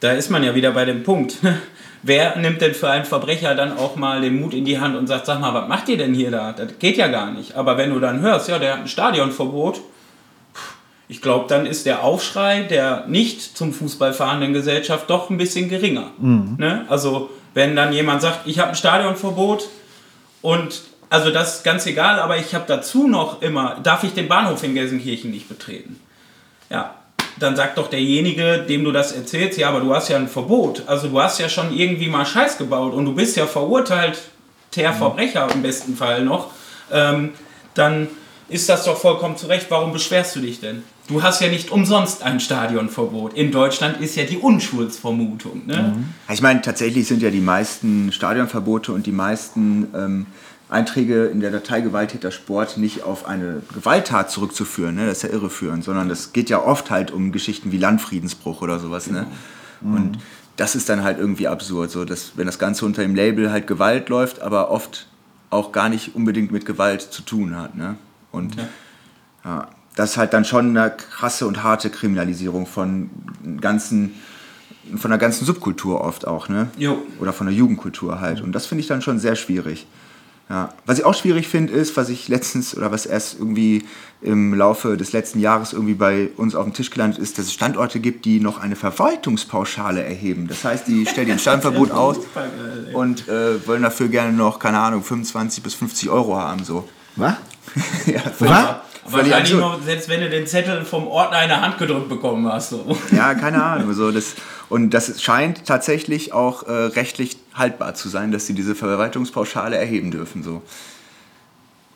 da ist man ja wieder bei dem Punkt. Wer nimmt denn für einen Verbrecher dann auch mal den Mut in die Hand und sagt, sag mal, was macht ihr denn hier da? Das geht ja gar nicht. Aber wenn du dann hörst, ja, der hat ein Stadionverbot, ich glaube, dann ist der Aufschrei der nicht zum Fußball fahrenden Gesellschaft doch ein bisschen geringer. Ne? Also, wenn dann jemand sagt, ich habe ein Stadionverbot und also das ist ganz egal, aber ich habe dazu noch immer, darf ich den Bahnhof in Gelsenkirchen nicht betreten? Ja, dann sagt doch derjenige, dem du das erzählst, ja, aber du hast ja ein Verbot. Also du hast ja schon irgendwie mal Scheiß gebaut und du bist ja verurteilt, der Verbrecher im besten Fall noch. Ähm, dann ist das doch vollkommen zurecht. Warum beschwerst du dich denn? Du hast ja nicht umsonst ein Stadionverbot. In Deutschland ist ja die Unschuldsvermutung. Ne? ich meine, tatsächlich sind ja die meisten Stadionverbote und die meisten ähm, Einträge in der Datei Gewalttäter Sport nicht auf eine Gewalttat zurückzuführen, ne? das ist ja irreführend, sondern es geht ja oft halt um Geschichten wie Landfriedensbruch oder sowas. Ne? Und das ist dann halt irgendwie absurd, so dass wenn das Ganze unter dem Label halt Gewalt läuft, aber oft auch gar nicht unbedingt mit Gewalt zu tun hat. Ne? Und ja. Das ist halt dann schon eine krasse und harte Kriminalisierung von ganzen von der ganzen Subkultur oft auch, ne? Jo. Oder von der Jugendkultur halt. Und das finde ich dann schon sehr schwierig. Ja. Was ich auch schwierig finde, ist, was ich letztens oder was erst irgendwie im Laufe des letzten Jahres irgendwie bei uns auf dem Tisch gelandet ist, dass es Standorte gibt, die noch eine Verwaltungspauschale erheben. Das heißt, die stellen ihr Standverbot aus und äh, wollen dafür gerne noch, keine Ahnung, 25 bis 50 Euro haben. So. Was? ja, völlig Wahrscheinlich noch, selbst wenn du den Zettel vom Ordner in der Hand gedrückt bekommen hast. So. Ja, keine Ahnung. So, das, und das scheint tatsächlich auch äh, rechtlich haltbar zu sein, dass sie diese Verwaltungspauschale erheben dürfen. So.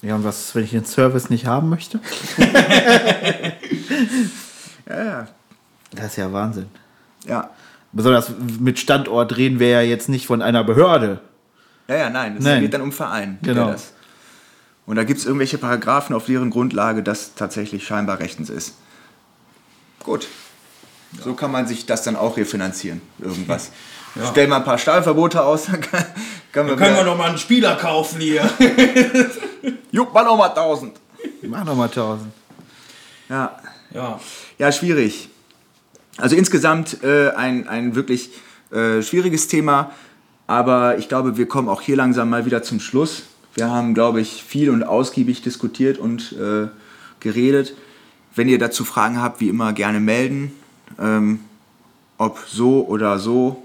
Ja, und was, wenn ich den Service nicht haben möchte? Ja, ja. Das ist ja Wahnsinn. Ja, Besonders mit Standort reden wir ja jetzt nicht von einer Behörde. ja, ja nein, es geht dann um Verein. Genau. Das. Und da gibt es irgendwelche Paragraphen, auf deren Grundlage das tatsächlich scheinbar rechtens ist. Gut. So kann man sich das dann auch refinanzieren. Irgendwas. Stell mal ein paar Stahlverbote aus, dann kann, kann man Können wir noch mal einen Spieler kaufen hier? Juck mal noch mal 1000. Mach doch mal 1000. Ja. Ja. Ja, schwierig. Also insgesamt äh, ein, ein wirklich äh, schwieriges Thema, aber ich glaube, wir kommen auch hier langsam mal wieder zum Schluss. Wir haben, glaube ich, viel und ausgiebig diskutiert und äh, geredet. Wenn ihr dazu Fragen habt, wie immer gerne melden. Ähm, ob so oder so,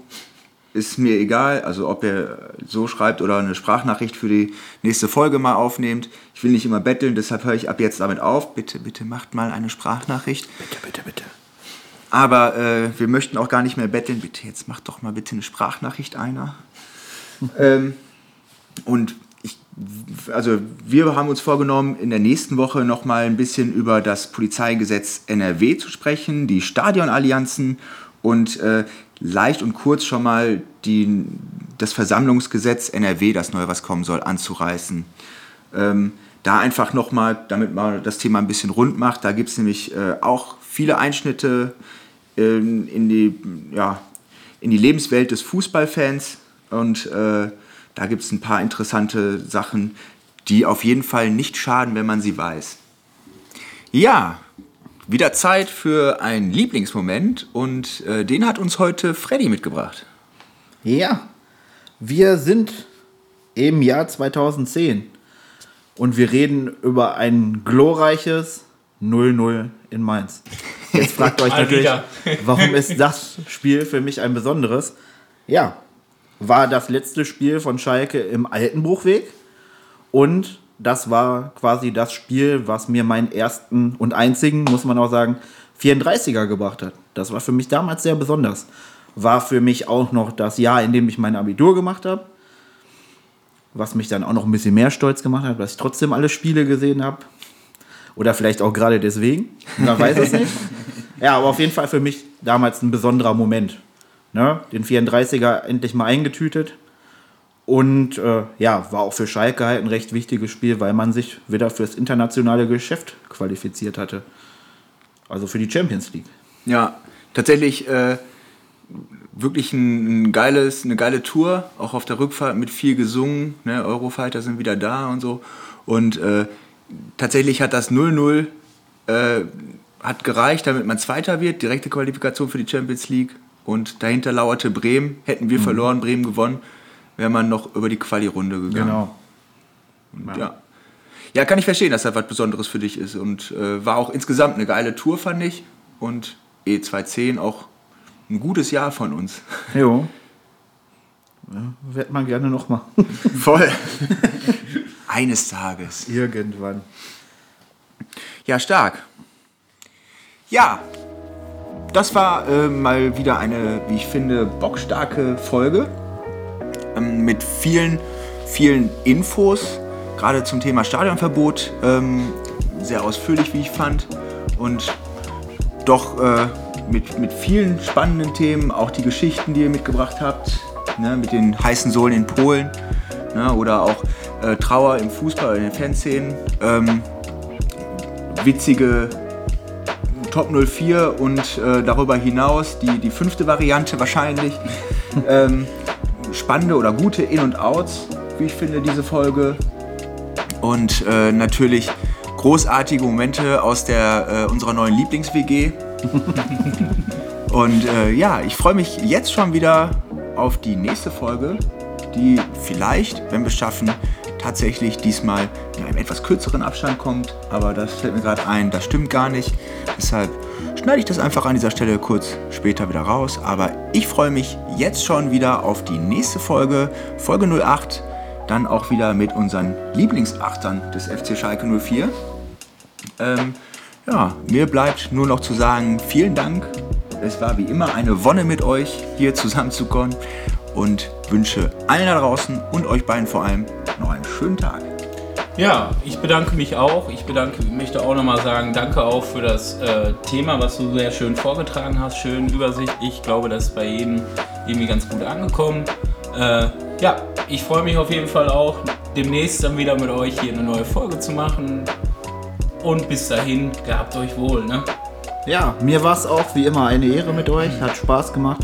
ist mir egal. Also ob ihr so schreibt oder eine Sprachnachricht für die nächste Folge mal aufnehmt. Ich will nicht immer betteln, deshalb höre ich ab jetzt damit auf. Bitte, bitte macht mal eine Sprachnachricht. Bitte, bitte, bitte. Aber äh, wir möchten auch gar nicht mehr betteln. Bitte, jetzt macht doch mal bitte eine Sprachnachricht einer. ähm, und also wir haben uns vorgenommen, in der nächsten Woche noch mal ein bisschen über das Polizeigesetz NRW zu sprechen, die Stadionallianzen und äh, leicht und kurz schon mal die, das Versammlungsgesetz NRW, das neu was kommen soll, anzureißen. Ähm, da einfach nochmal, damit man das Thema ein bisschen rund macht, da gibt es nämlich äh, auch viele Einschnitte ähm, in, die, ja, in die Lebenswelt des Fußballfans und äh, da gibt es ein paar interessante Sachen, die auf jeden Fall nicht schaden, wenn man sie weiß. Ja, wieder Zeit für einen Lieblingsmoment und äh, den hat uns heute Freddy mitgebracht. Ja, wir sind im Jahr 2010 und wir reden über ein glorreiches 0-0 in Mainz. Jetzt fragt euch natürlich, warum ist das Spiel für mich ein besonderes? Ja, war das letzte Spiel von Schalke im Altenbruchweg und das war quasi das Spiel, was mir meinen ersten und einzigen, muss man auch sagen, 34er gebracht hat. Das war für mich damals sehr besonders. War für mich auch noch das Jahr, in dem ich mein Abitur gemacht habe. Was mich dann auch noch ein bisschen mehr stolz gemacht hat, dass ich trotzdem alle Spiele gesehen habe. Oder vielleicht auch gerade deswegen. Man weiß es nicht. Ja, aber auf jeden Fall für mich damals ein besonderer Moment. Ne? Den 34er endlich mal eingetütet. Und äh, ja, war auch für Schalke halt ein recht wichtiges Spiel, weil man sich wieder fürs internationale Geschäft qualifiziert hatte. Also für die Champions League. Ja, tatsächlich äh, wirklich ein, ein geiles, eine geile Tour, auch auf der Rückfahrt mit viel gesungen. Ne? Eurofighter sind wieder da und so. Und äh, tatsächlich hat das 0-0 äh, hat gereicht, damit man Zweiter wird, direkte Qualifikation für die Champions League. Und dahinter lauerte Bremen. Hätten wir verloren, Bremen gewonnen, wäre man noch über die Quali-Runde gegangen. Genau. Ja. ja, kann ich verstehen, dass das was Besonderes für dich ist. Und äh, war auch insgesamt eine geile Tour, fand ich. Und E210 auch ein gutes Jahr von uns. Jo. Ja, wird man gerne noch mal. Voll. Eines Tages. Irgendwann. Ja, stark. Ja, das war äh, mal wieder eine, wie ich finde, bockstarke Folge. Ähm, mit vielen, vielen Infos, gerade zum Thema Stadionverbot. Ähm, sehr ausführlich, wie ich fand. Und doch äh, mit, mit vielen spannenden Themen, auch die Geschichten, die ihr mitgebracht habt, ne, mit den heißen Sohlen in Polen ne, oder auch äh, Trauer im Fußball, in den Fanszenen. Ähm, witzige Top 04 und äh, darüber hinaus die, die fünfte Variante wahrscheinlich. ähm, spannende oder gute In- und Outs, wie ich finde, diese Folge. Und äh, natürlich großartige Momente aus der, äh, unserer neuen Lieblings-WG. und äh, ja, ich freue mich jetzt schon wieder auf die nächste Folge, die vielleicht, wenn wir es schaffen, tatsächlich diesmal in einem etwas kürzeren Abstand kommt. Aber das fällt mir gerade ein, das stimmt gar nicht. Deshalb schneide ich das einfach an dieser Stelle kurz später wieder raus. Aber ich freue mich jetzt schon wieder auf die nächste Folge, Folge 08. Dann auch wieder mit unseren Lieblingsachtern des FC Schalke 04. Ähm, ja, mir bleibt nur noch zu sagen, vielen Dank. Es war wie immer eine Wonne mit euch hier zusammenzukommen und wünsche allen da draußen und euch beiden vor allem schönen Tag. Ja, ich bedanke mich auch. Ich bedanke, möchte auch nochmal sagen, danke auch für das äh, Thema, was du sehr schön vorgetragen hast. Schön übersichtlich. Ich glaube, das ist bei jedem irgendwie ganz gut angekommen. Äh, ja, ich freue mich auf jeden Fall auch, demnächst dann wieder mit euch hier eine neue Folge zu machen. Und bis dahin, gehabt euch wohl, ne? Ja, mir war es auch wie immer eine Ehre mit euch, hat Spaß gemacht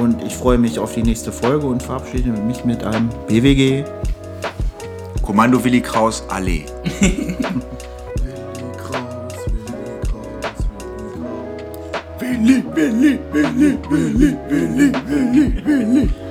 und ich freue mich auf die nächste Folge und verabschiede mich mit einem BWG. Kommando Willi Kraus, Allee. Willi, Willi, Willi, Willi, Willi, Willi, Willi.